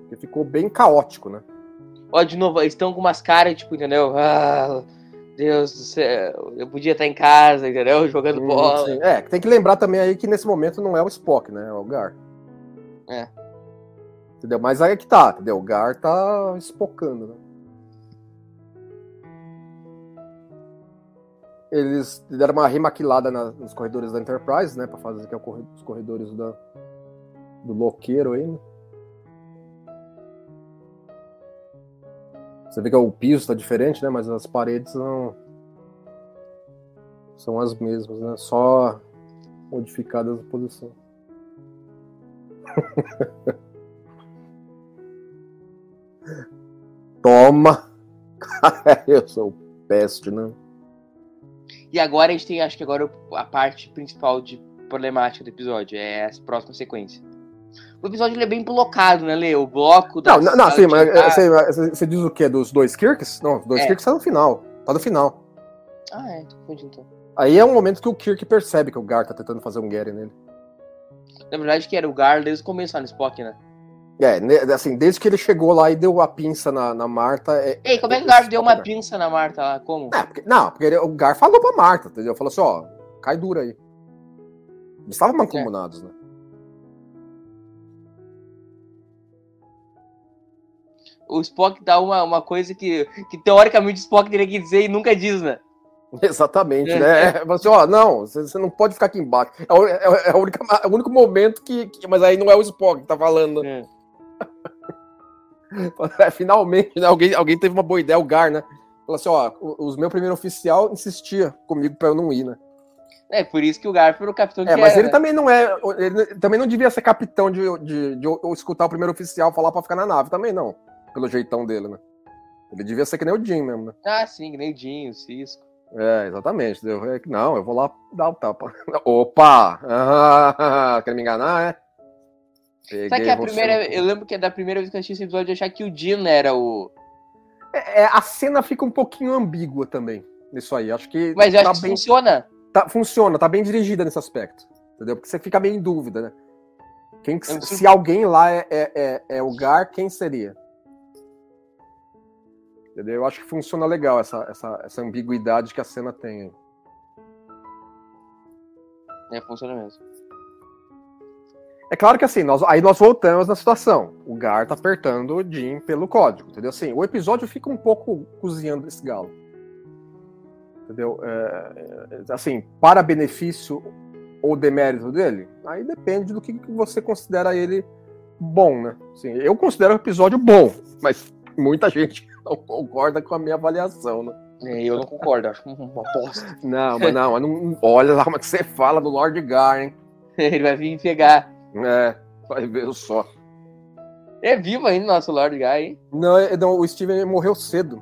Porque ficou bem caótico, né? Ó, de novo, eles estão com umas caras, tipo, entendeu? Ah, Deus do céu, eu podia estar em casa, entendeu? Jogando Hum, bola. sim. É, tem que lembrar também aí que nesse momento não é o Spock, né? É o Gar. É. Entendeu? Mas aí é que tá, entendeu? O Gar tá espocando, né? Eles deram uma remaquilada na- nos corredores da Enterprise, né? Pra fazer o corre- os corredores da, do loqueiro aí, né? Você vê que o piso tá diferente, né? Mas as paredes não são as mesmas, né? Só modificadas a posição. Toma! Eu sou peste, né? E agora a gente tem, acho que agora a parte principal de problemática do episódio é as próximas sequências. O episódio ele é bem blocado, né, Lê? O bloco Não, das- não, não sim, mas você diz o quê? Dos dois Kirks? Não, os dois É. Kirks tá no final. Tá no final. Ah, é, tô confundindo então. Aí é um momento que o Kirk percebe que o Gar tá tentando fazer um Gary nele. Na verdade, que era o Gar desde o começo lá no Spock, né? É, ne- assim, desde que ele chegou lá e deu a pinça na, na Marta. É, Ei, como é que o Gar deu uma né? pinça na Marta lá? Como? É, porque- não, porque ele- o Gar falou pra Marta, entendeu? Falou assim, ó, cai dura aí. Eles estavam mancomunados, né? O Spock dá uma, uma coisa que, que teoricamente o Spock teria que dizer e nunca diz, né? Exatamente, É. né? É, Você, ó, não, você, você não pode ficar aqui embaixo. É, o- é, é o único momento que, que- Mas aí não é o Spock que tá falando. É. É, finalmente, né? Alguém, alguém teve uma boa ideia, o Gar, né? Falou assim, ó, o- os meu primeiro oficial insistia comigo pra eu não ir, né? É, por isso que o Gar foi o capitão É, que mas era, ele né? também não é. Ele também não devia ser capitão de, de, de escutar o primeiro oficial falar pra ficar na nave, também não. Pelo jeitão dele, né? Ele devia ser que nem o Jim mesmo, né? Ah, sim, que nem o Dinho, o Cisco. É, exatamente. É Não, eu vou lá dar o tapa. Opa! Ah, quer me enganar, é? Sabe Peguei que a você. primeira. Eu lembro que é da primeira vez que eu assisti esse episódio eu achar que o Dino era o. É, é, a cena fica um pouquinho ambígua também. Nisso aí. Acho que. Mas eu acho tá que bem, funciona. tá- funciona, tá bem dirigida nesse aspecto. Entendeu? Porque você fica meio em dúvida, né? Quem, me se alguém lá é, é, é, é o Gar, quem seria? Entendeu? Eu acho que funciona legal essa, essa, essa ambiguidade que a cena tem. aí. É, funciona mesmo. É claro que assim, nós, aí nós voltamos na situação. O Gar tá apertando o Jim pelo código, entendeu? Assim, o episódio fica um pouco cozinhando esse galo. Entendeu? É, é, assim, para benefício ou demérito dele, aí depende do que, que você considera ele bom, né? Assim, eu considero o episódio bom, mas muita gente não concorda com a minha avaliação, né? É, eu não concordo, acho uma bosta. Não, mas não, não olha lá o que você fala do Lord Gar, hein? Ele vai vir pegar. É, vai ver só. É vivo ainda nosso Lord Guy, hein? Não, é- não, o Steven morreu cedo.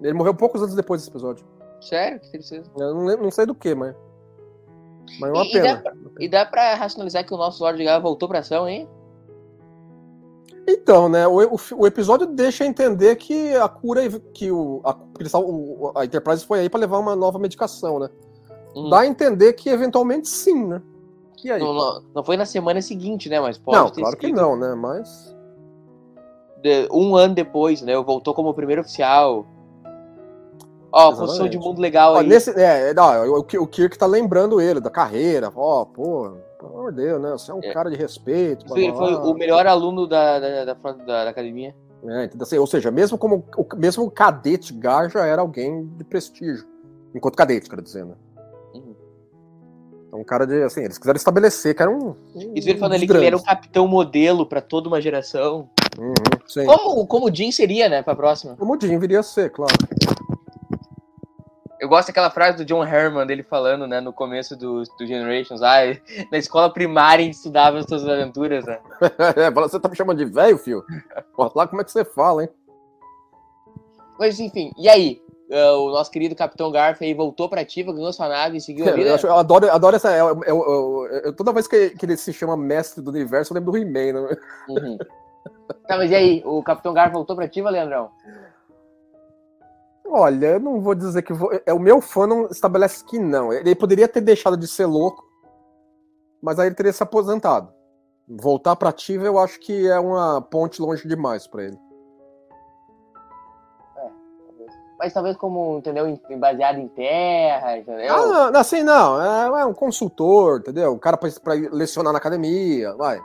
Ele morreu poucos anos depois desse episódio. Sério? Que tristeza. Eu não, lembro- não sei do que, mas. Mas é uma E- pena. dá E dá pra racionalizar que o nosso Lord Guy voltou pra ação, hein? Então, né, o, o, o episódio deixa entender que a cura, que o, a, a Enterprise foi aí pra levar uma nova medicação, né? Hum. Dá a entender que eventualmente sim, né? E aí? Não, não- foi na semana seguinte, né? Mas pode Não, ter claro que sido não, né? Mas. de- um ano depois, né? Voltou como primeiro oficial. Ó, Exatamente. posição de mundo legal Ó, aí. nesse, é, não, o, o Kirk tá lembrando ele da carreira. Ó, pô, pelo amor de Deus, né? Você é um É. cara de respeito. blá, Foi, blá, foi blá. o melhor aluno da, da, da, da- academia. É, entendeu? Assim, ou seja, mesmo como o, mesmo o cadete Gar já era alguém de prestígio. Enquanto cadete, quero dizer, né? Então, um cara de. Assim, eles quiseram estabelecer que era um. um Isso ele falando ali que ele era um capitão modelo pra toda uma geração. Uhum, sim. Como, como o Jim seria, né, pra próxima? Como o Jim viria a ser, claro. Eu gosto daquela frase do John Herman, dele falando, né, no começo do, do Generations. Ah, na escola primária a gente estudava as suas aventuras, né? É, você tá me chamando de velho, filho? Olha lá como é que você fala, hein? Mas enfim, e aí? Ah, o nosso querido Capitão Garf aí voltou pra ativa, ganhou sua nave e seguiu a Eu, vida? acho- eu adoro, eu adoro essa. eu- eu- eu- eu- toda vez que, que ele se chama mestre do universo, eu lembro do He-Man, né? Uhum. Tá, mas e aí? O Capitão Garf voltou pra ativa, Leandrão? Olha, eu não vou dizer que. Vou, é, o meu fã não estabelece que não. Ele poderia ter deixado de ser louco, mas aí ele teria se aposentado. Voltar pra ativa, eu acho que é uma ponte longe demais pra ele. Mas talvez como, entendeu, baseado em terra, entendeu? Ah, não, assim, não. É, é um consultor, entendeu? O cara pra, pra lecionar na academia, vai.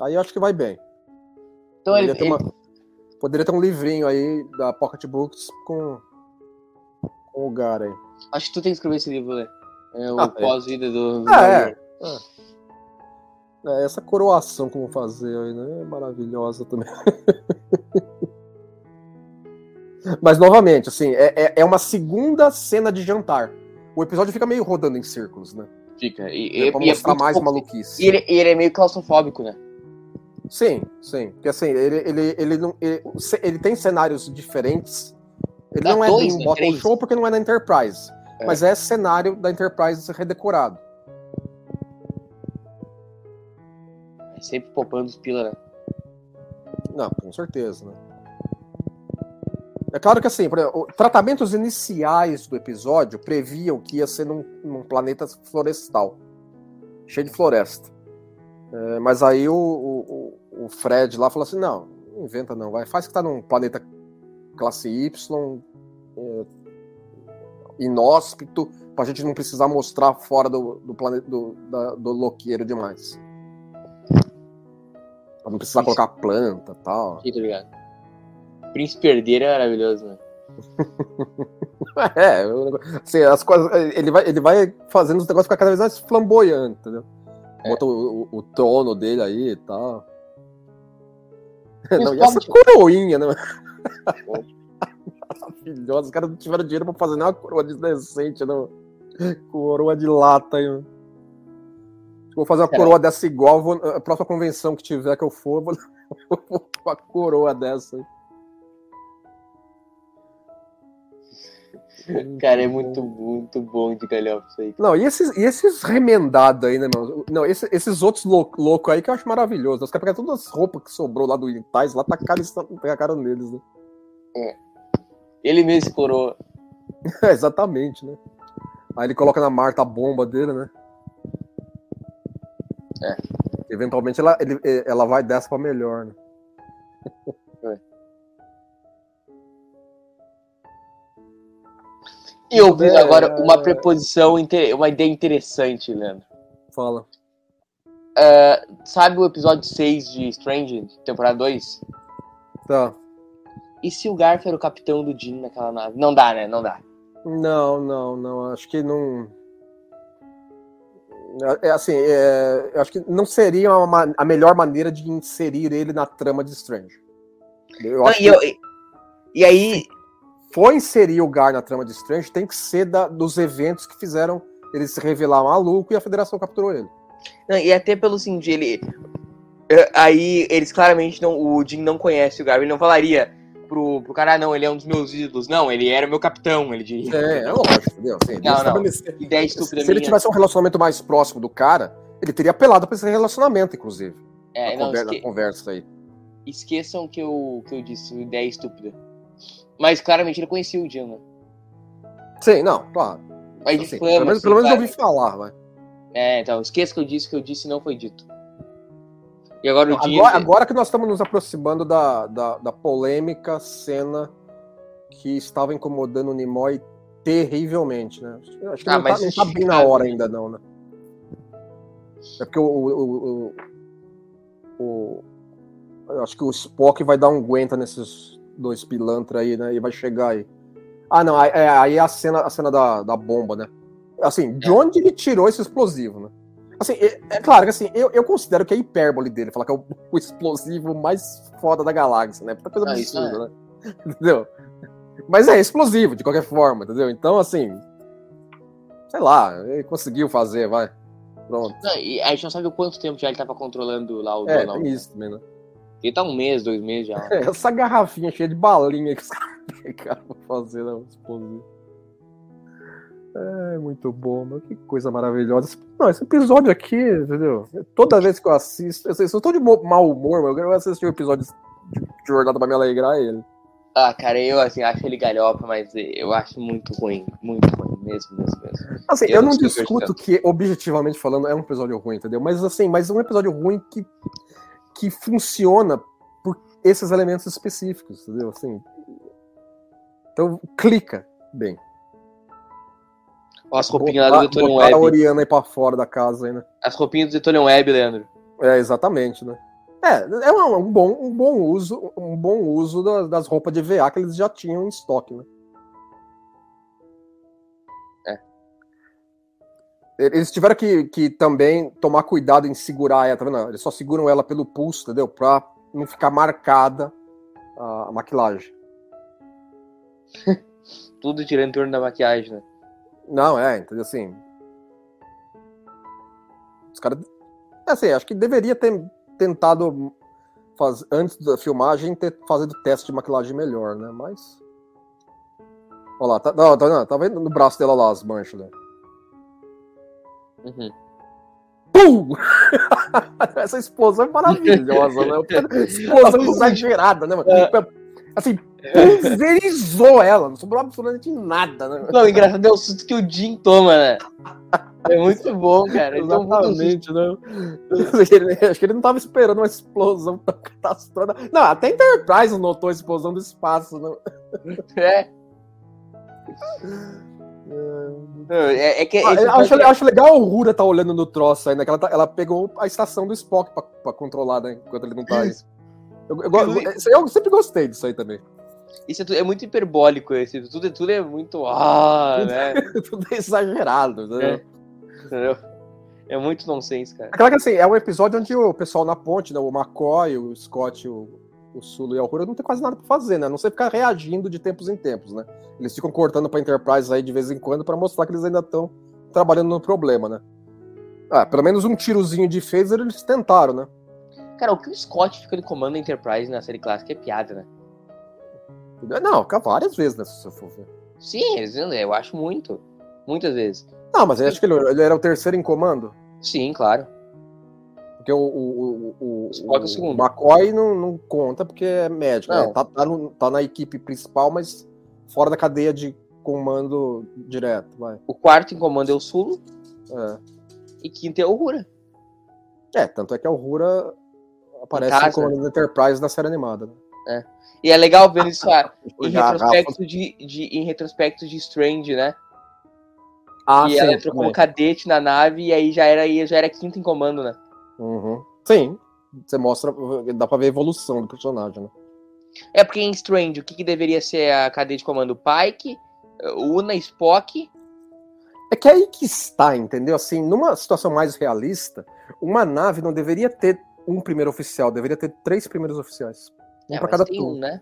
Aí eu acho que vai bem. então ele, Poderia ter, ele- uma- poderia ter um livrinho aí da Pocket Books com, com o Gar aí. acho que tu tem que escrever esse livro, né? É o Ah, é. pós-vida do... do é. Marinho. É, essa coroação como fazer aí, né? É maravilhosa também. Mas novamente, assim, é, é, é uma segunda cena de jantar. O episódio fica meio rodando em círculos, né? Fica. E, É pra e- e mostrar muito mais maluquice. E ele, ele é meio claustrofóbico, né? Sim, sim. Porque assim, ele, ele, ele, não, ele, ele tem cenários diferentes. Ele Dá não é dois, de um né? bottle show porque não é na Enterprise. É. Mas é cenário da Enterprise redecorado. É sempre poupando os pila, né? Não, com certeza, né? É claro que assim, exemplo, tratamentos iniciais do episódio previam que ia ser num, num planeta florestal, cheio de floresta. É, mas aí o, o- o- Fred lá falou assim: não, não inventa não, vai, faz que tá num planeta classe Y, é, inóspito, pra gente não precisar mostrar fora do, do planeta do, da- do loqueiro demais. Pra não precisar Isso. colocar planta e tal. Aqui, tá ligado? Príncipe Herdeiro é maravilhoso, né? É, assim, as coisas. Ele vai, ele vai fazendo os negócios ficar cada vez mais flamboyante, entendeu? É. Bota o, o, o trono dele aí e tal. E Não, e essa coroinha, né? Maravilhosa. Os caras não tiveram dinheiro pra fazer nenhuma coroa decente, não. Coroa de lata aí, mano. Vou fazer uma Será? coroa dessa igual. Vou, a próxima convenção que tiver que eu for, vou, vou com uma coroa dessa aí. Cara, é muito, muito bom de galhofa isso aí. Não, e esses, e esses remendados aí, né, mano? Não, esse- esses outros loucos louco aí que eu acho maravilhoso. Os caras pegaram todas as roupas que sobrou lá do Itais, lá tacaram e tacaram neles, né? Ele mesmo coroa. É, exatamente, né? Aí ele coloca na Marta a bomba dele, né? É. Eventualmente ela, ele- ela vai dessa pra melhor, né? E eu vi É. agora uma preposição, uma ideia interessante, Leandro. Fala. Sabe o episódio 6 de Strange, temporada 2? Tá. E se o Garf era o capitão do Jim naquela nave? Não dá, né? Não dá. Não, não, não. Acho que não. É assim, é, acho que não seria uma ma- a melhor maneira de inserir ele na trama de Strange. Eu Não, acho e, que eu- e- e aí, for inserir o Gar na trama de Strange, tem que ser da- dos eventos que fizeram ele se revelar maluco e a Federação capturou ele. não, e até pelo seguinte, ele. É, Aí eles claramente não. O Jim não conhece o Garbo. Ele não falaria pro, pro cara, ah, não, ele é um dos meus ídolos. Não, ele era o meu capitão, ele diria. É, é lógico, entendeu? Assim, ele Não, não. estabelecer- Ideia Se, estúpida se ele tivesse um relacionamento mais próximo do cara, ele teria apelado pra esse relacionamento, inclusive. É, na, não, conver- na esque- conversa aí. esqueçam que eu, que eu disse, ideia estúpida. Mas claramente ele conhecia o né? Sim, não, claro. Mas Assim, fama, pelo menos, assim, pelo menos eu ouvi falar, vai. É, então, esqueça que eu disse, que eu disse e não foi dito. E agora o Jim. Agora, agora que nós estamos nos aproximando da, da, da polêmica cena que estava incomodando o Nimoy terrivelmente, né? Acho- que Ah, não, tá, mas não tá bem na hora ainda, não, né? É porque o. o, o, o- eu acho que o Spock vai dar um aguenta nesses dois pilantras aí, né? E vai chegar aí. Ah, não, aí é, aí é a cena, a cena da, da bomba, né? Assim, de onde ele tirou esse explosivo, né? Assim, é, é claro que assim, eu, eu considero que é hipérbole dele, falar que é o, o explosivo mais foda da galáxia, né? Puta coisa isso absurda, né? Entendeu? Mas é explosivo, de qualquer forma, entendeu? Então, assim. Sei lá, ele conseguiu fazer, vai. Pronto. Não, e a gente não sabe o quanto tempo já ele tava controlando lá o É, Donald. tem isso também, né? Ele tá um mês, dois meses já. É, essa garrafinha cheia de balinha que os caras pegaram pra fazer né, o explosivo. É muito bom, meu. Que coisa maravilhosa. Não, esse episódio aqui, entendeu? Toda vez que eu assisto, assim, se eu tô de mau humor, meu, eu quero assistir um episódio de jornada pra me alegrar ele. Ah, cara, eu assim, acho ele galhofa, mas eu acho muito ruim. Muito ruim, mesmo, mesmo, mesmo. Assim, Eu eu, não sei discuto que, objetivamente falando, é um episódio ruim, entendeu? Mas assim, mas é um episódio ruim que, que funciona por esses elementos específicos, entendeu? Assim. Então, clica bem. As roupinhas lá do Botar- Detonium botar a Web. Oriana aí pra fora da casa aí, né? As roupinhas do Detonium Web, Leandro. É, exatamente, né? É, é um, um bom, um bom uso, um bom uso da- das roupas de VA que eles já tinham em estoque, né? Eles tiveram que, que também tomar cuidado em segurar ela, tá vendo? Eles só seguram ela pelo pulso, entendeu? Pra não ficar marcada a, maquilagem. Tudo girando em torno da maquiagem, né? Não, é, entendeu? Assim. Os caras. Assim, acho que deveria ter tentado faz, antes da filmagem ter fazido teste de maquilagem melhor, né? Mas. Olha lá, tá, não, tá, não, tá vendo no braço dela lá as manchas, né? Uhum. Pum! Essa explosão é maravilhosa, né? Explosão exagerada, né, mano? Assim, pulverizou ela, não sobrou absolutamente nada, né? Não, engraçado é o susto que o Jim toma, né? É muito bom, cara. Susto. Exatamente, né? Acho que ele não tava esperando uma explosão tão catastrófica. Não, até Enterprise notou a explosão do espaço. Né? É. É, é que Ah, eu acho, eu acho legal o Rura tá olhando no troço ainda, que ela, tá- ela pegou a estação do Spock pra, pra controlar, né? Enquanto ele não tá aí. Eu, eu, go- eu sempre gostei disso aí também. Isso é, tu- é muito hiperbólico, esse. Tudo, tudo é muito. Ah, né? Tudo é exagerado. entendeu? É. Entendeu? É muito nonsense, cara. Aquela que assim, é um episódio onde o pessoal na ponte, né, o McCoy, o Scott, o, o Sulu e a Uhura não tem quase nada pra fazer, né? A não sei ficar reagindo de tempos em tempos, né? Eles ficam cortando pra Enterprise aí de vez em quando pra mostrar que eles ainda estão trabalhando no problema, né? Ah, pelo menos um tirozinho de phaser eles tentaram, né? Cara, o que o Scott fica de comando da Enterprise na série clássica é piada, né? Não, fica várias vezes, né? Se você for ver. Sim, eles- eu acho muito. Muitas vezes. Não, mas eu acho que ele, ele era o terceiro em comando. Sim, claro. Porque o, o, o, o, é o. McCoy não, não conta porque é médico. Né? Tá, tá, no- tá na equipe principal, mas fora da cadeia de comando direto. Vai. O quarto em comando é o Sulo É. e quinto é o Rura. É, tanto é que a Uhura aparece Em no comando da Enterprise na série animada. Né? E é legal ver isso ah, em retrospecto de, de, em retrospecto de Strange, né? Ah, e ela entrou como cadete na nave e aí já era, já era quinto em comando, né? Uhum. Sim, você mostra, dá pra ver a evolução do personagem, né? É porque em Strange, o que, que deveria ser a cadeia de comando? Pike, Una, Spock. É que aí que está, entendeu? Assim, numa situação mais realista, uma nave não deveria ter um primeiro oficial, deveria ter três primeiros oficiais. Um É, pra mas cada tem turno. um, né?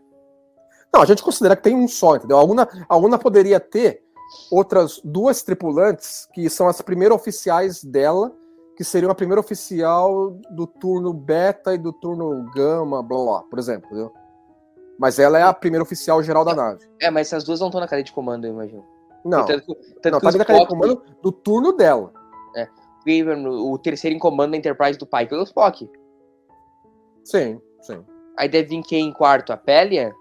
Não, a gente considera que tem um só, entendeu? A UNA, a UNA poderia ter outras duas tripulantes que são as primeiras oficiais dela que seria uma primeira oficial do turno beta e do turno gama, blá blá, por exemplo, entendeu? Mas ela é a primeira oficial geral da nave. É, mas essas duas não estão na cadeia de comando, eu imagino. Não, Tanto, tanto não que tá na cadeia de comando do turno dela. o terceiro em comando da Enterprise do Pike é o Spock. Sim, sim. Aí deve vir quem em quarto? A Pélia?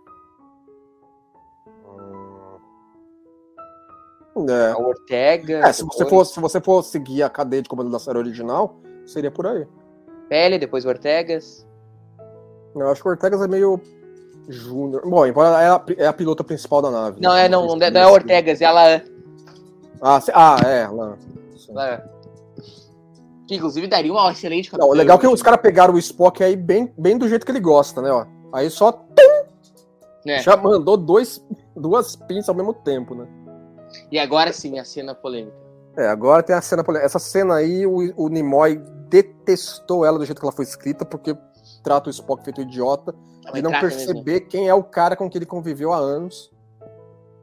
É. A Ortega? É, se você, for, se você for seguir a cadeia de comando da série original, seria por aí. Pélia, depois Ortegas. Eu acho que o Ortegas é meio júnior. Bom, embora ela é a, é pilota principal da nave. Não, né? é, não, não, é- não é Ortegas, ela é. Ah, se- ah, é. Lá. Ela. Que inclusive daria uma excelente Não, o legal é que os caras pegaram o Spock aí bem, bem do jeito que ele gosta, né? Ó. Aí só É. já mandou dois, duas pinças ao mesmo tempo, né? E agora sim, a cena polêmica. É, agora tem a cena. polê- Essa cena aí, o, o Nimoy detestou ela do jeito que ela foi escrita, porque trata o Spock feito idiota de não trata perceber quem é o cara com que ele conviveu há anos.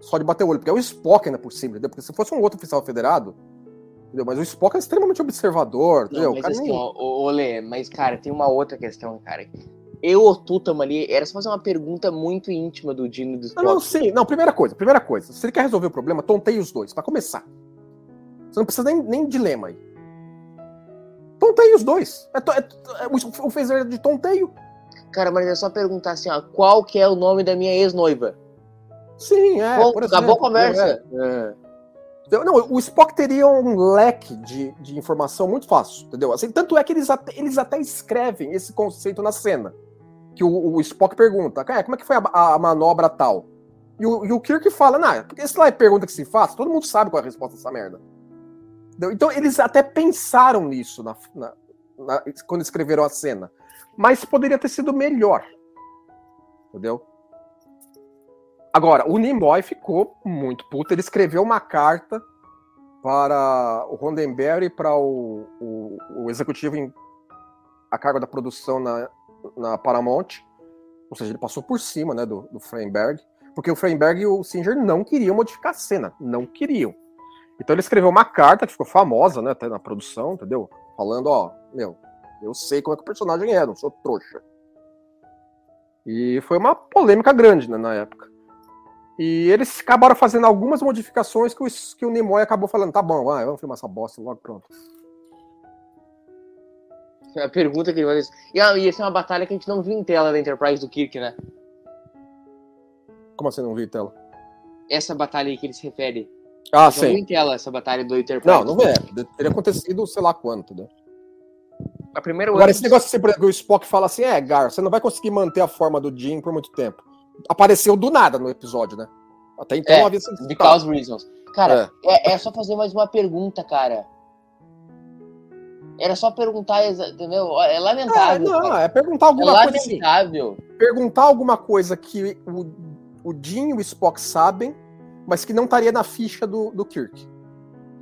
Só de bater o olho. Porque é o Spock ainda por cima, entendeu? Porque se fosse um outro oficial federado, entendeu? Mas o Spock é extremamente observador, entendeu? Não, O mas cara assim, nem- ó, ô, ô, Lê, mas cara, tem uma outra questão, cara. Eu ou tu tamo ali, era só fazer uma pergunta muito íntima do Dino do Não, não, sim. Não, primeira coisa, primeira coisa. Se ele quer resolver o problema, tonteie os dois, pra começar. Você não precisa nem, nem dilema aí. Tonteie os dois. É, é, é, o, o fez de tonteio. Cara, mas é só perguntar assim, ó, qual que é o nome da minha ex-noiva? Sim, é. Bom, por acabou a conversa. é, é. Não, o Spock teria um leque de, de informação muito fácil, entendeu? Assim, tanto é que eles até, eles até escrevem esse conceito na cena. Que o, o Spock pergunta, "É, como é que foi a, a manobra tal? E o, e o Kirk fala, não, porque esse lá é pergunta que se faz, todo mundo sabe qual é a resposta dessa merda. Então eles até pensaram nisso na- na- na- quando escreveram a cena. Mas poderia ter sido melhor. Entendeu? Agora, o Nimoy ficou muito puto. Ele escreveu uma carta para o Roddenberry e para o, o, o executivo em, a cargo da produção na, na Paramount. Ou seja, ele passou por cima né, do, do Freinberg. Porque o Freinberg e o Singer não queriam modificar a cena. Não queriam. Então ele escreveu uma carta que ficou famosa né, até na produção, entendeu? Falando, ó, meu, eu sei como é que o personagem é, não sou trouxa. E foi uma polêmica grande né, na época. E eles acabaram fazendo algumas modificações que o, que o Nimoy acabou falando, tá bom, vai, vamos filmar essa bosta logo, pronto. A pergunta que ele faz. E ah, ia ser uma batalha que a gente não viu em tela da Enterprise do Kirk, né? Como assim não vi tela? Essa batalha aí que ele se refere. Ah, não viu sim. em tela essa batalha do Enterprise. Não, não é. Teria acontecido sei lá quando, entendeu? A primeira Agora, esse negócio por exemplo, o Spock fala assim, é, Gar, você não vai conseguir manter a forma do Jim por muito tempo. Apareceu do nada no episódio, né? Até então É, havia sido. Because reasons. Cara, é. é só fazer mais uma pergunta, cara. Era só perguntar, entendeu? É É, lamentável. não, cara. é perguntar É alguma coisa assim. lamentável. Perguntar alguma coisa que o, o Jim e o Spock sabem, mas que não estaria na ficha do, do Kirk.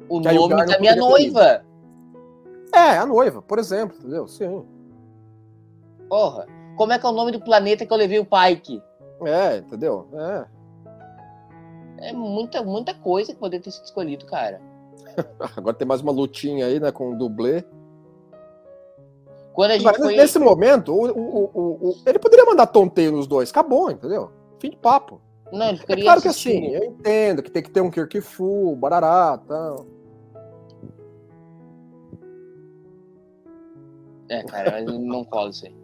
O Que o nome não da minha noiva. É, a noiva, por exemplo, entendeu? Sim. Porra. Como é que é o nome do planeta que eu levei o Pike? É, entendeu? É. É muita, muita coisa que poderia ter sido escolhido, cara. Agora tem mais uma lutinha aí, né, com o dublê. Quando a gente Agora, foi. Nesse momento, o, o- o- ele poderia mandar tonteio nos dois. Acabou, entendeu? Fim de papo. Não, ele É claro que assim, eu entendo que tem que ter um Kirk full, barará, tal. É, cara, mas não cola isso aí.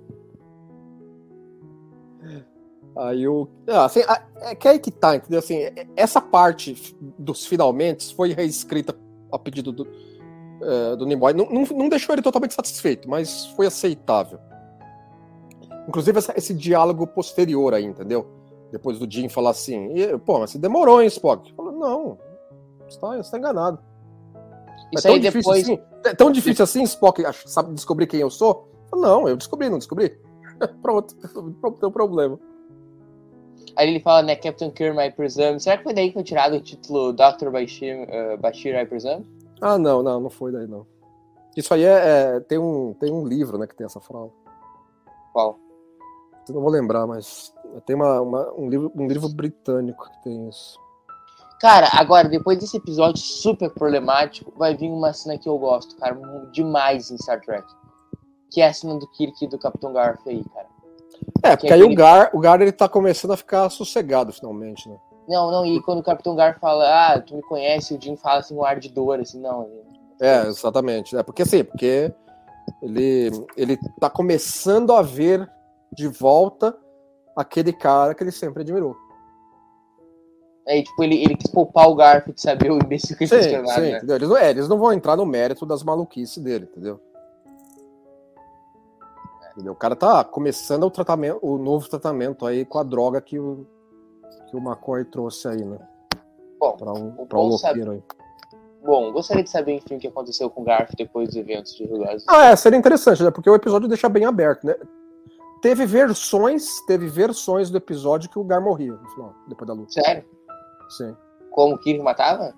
Aí o. Ah, assim, é que aí que tá, entendeu? Assim, é- essa parte dos finalmente foi reescrita a pedido do, eh, do Nimoy. Não, não, não deixou ele totalmente satisfeito, mas foi aceitável. Inclusive essa- esse diálogo posterior aí, entendeu? Depois do Jim falar assim, "E, pô, mas você demorou, hein, Spock? Falou, não, você tá, você tá enganado. É Isso tão aí difícil depois. assim? É tão difícil assim, Spock, sabe descobrir quem eu sou? Falou, Não, eu descobri, não descobri. Pronto, não tem problema. Aí ele fala, né, Captain Kirk, I presume. Será que foi daí que foi tirado o título Dr. Bashir, uh, Bashir, I presume? Ah, não, não, não foi daí, não. Isso aí é, é- tem, um, tem um livro, né, que tem essa frase. Qual? Eu não vou lembrar, mas tem uma, uma- um, livro, um livro britânico que tem isso. Cara, agora, depois desse episódio super problemático, vai vir uma cena que eu gosto, cara, demais em Star Trek. Que é a cena do Kirk e do Capitão Garf aí, cara. É, porque Que aí aquele- o Gar, o Gar ele tá começando a ficar sossegado finalmente, né? Não, não, e quando o Capitão Garf fala, ah, tu me conhece, o Jim fala assim, um ar de dor, assim, não. É, exatamente. É, porque assim, porque ele, ele tá começando a ver de volta aquele cara que ele sempre admirou. Aí, tipo, ele, ele quis poupar o Garf de saber o imbecil que ele Sim, sim, né? entendeu? Eles, não, é, eles não vão entrar no mérito das maluquices dele, entendeu? Entendeu? O cara tá começando o tratamento, o novo tratamento aí com a droga que o, que o McCoy trouxe aí, né? Bom, Pra um, pra um bom sabe- louqueiro aí. Bom, gostaria de saber, enfim, o que aconteceu com o Garf depois dos eventos de Grande. Ah, é, seria interessante, né? Porque o episódio deixa bem aberto, né? Teve versões, teve versões do episódio que o Gar morria no final, depois da luta. Sério? Sim. Como o Kirk matava?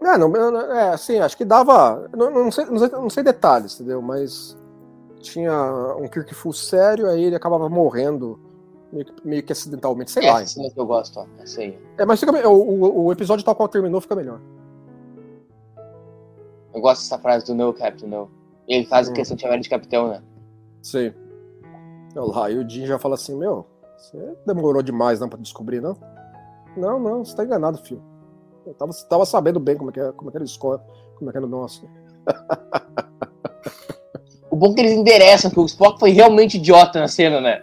É, não, não- é, assim, acho que dava. Não, não sei, não, sei, não sei detalhes, entendeu? Mas tinha um Kirk full sério, aí ele acabava morrendo meio que, meio que acidentalmente, sei lá. Essa cena que eu gosto, ó. Essa aí. É, mas fica, o, o, episódio tal qual terminou fica melhor. Eu gosto dessa frase do No Captain No. Ele faz a Hum. questão de chamar ele de capitão, né? Sim. Olha lá, e o Jim já fala assim, meu, você demorou demais não pra descobrir, não? Não, não, você tá enganado, filho. Eu tava, tava sabendo bem como é que, é, como é que era o score, como é que era o nosso. O bom é que eles endereçam que o Spock foi realmente idiota na cena, né?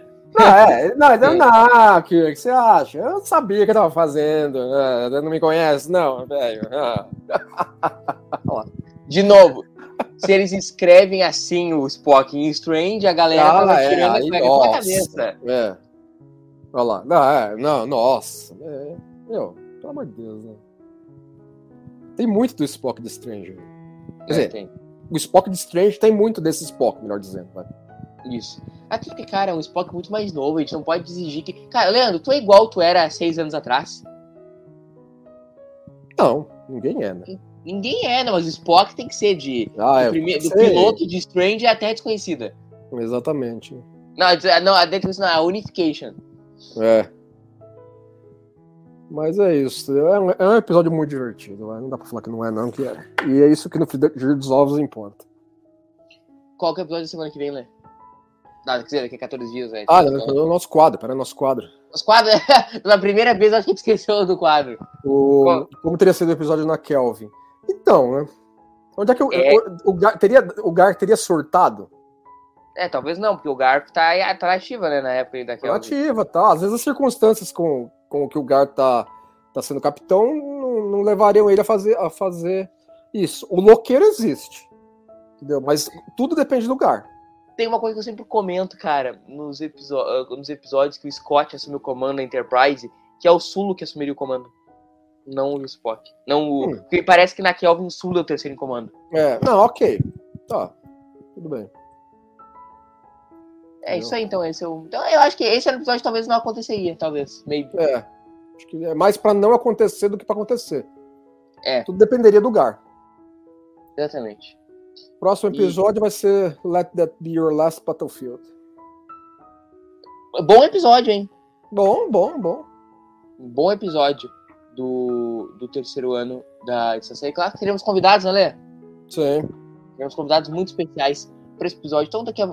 Não, é, não, não, não, que, que você acha? Eu sabia o que eu tava fazendo. ah, não me conhece, não, velho. ah. De novo, se eles escrevem assim o Spock em Strange, a galera Ah, tava é, tirando aí, nossa. cabeça. É. Olha lá. Não, é, não, nossa. É, meu, pelo amor de Deus, né? Tem muito do Spock de Strange. Quer dizer, É, tem. o Spock de Strange tem muito desse Spock, melhor dizendo. Vai. Isso. Até porque, cara, é um Spock muito mais novo, a gente não pode exigir que. Cara, Leandro, tu é igual tu era há seis anos atrás. Não, ninguém é, né? Ninguém é, né? Mas o Spock tem que ser de. Ah, do, é, prime- do piloto de Strange até desconhecida. Exatamente. Não, não, a desconhecida não, a Unification. É. Mas é isso. É um, é um episódio muito divertido. vai. Não dá pra falar que não é, não, que é. E é isso que no Frigir dos Ovos importa. Qual que é o episódio da semana que vem, Lê? Não, quer dizer, daqui a 14 dias, né? Ah, não, não, o nosso quadro, pera, nosso quadro. Os quadros. Pela primeira vez a gente esqueceu do quadro. O, como teria sido o episódio na Kelvin? Então, né? Onde é que o, É. o, o Gar teria, o Gar teria surtado? É, talvez não, porque o Garf tá, tá ativa, né, na época aí daquela. Ativa, tá? Às vezes as circunstâncias com, com que o Gar tá, tá sendo capitão não, não levariam ele a fazer, a fazer isso. O loqueiro existe. Entendeu? Mas tudo depende do Gar. Tem uma coisa que eu sempre comento, cara, nos, ah, nos episódios que o Scott assumiu o comando da Enterprise, que é o Sulu que assumiria o comando. Não o Spock. Não o. Hum. Porque parece que na Kelvin o Sulu é o terceiro em comando. É, não, ok. Tá. Tudo bem. É isso aí, então. Esse é o... Então eu acho que esse episódio talvez não aconteceria, talvez. Maybe. É. Acho que é mais pra não acontecer do que pra acontecer. É. Tudo dependeria do Gar. Exatamente. Próximo E- episódio vai ser Let That Be Your Last Battlefield. Bom episódio, hein? Bom, bom, bom. Um bom episódio do, do terceiro ano da série clássica. Teremos convidados, né, Lê? Sim. Teremos convidados muito especiais para esse episódio. Então, daqui a,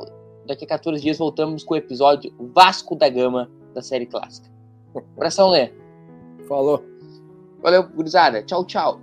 daqui a 14 dias, voltamos com o episódio Vasco da Gama da série clássica. Abração, Lê. Falou. Valeu, gurizada. Tchau, tchau.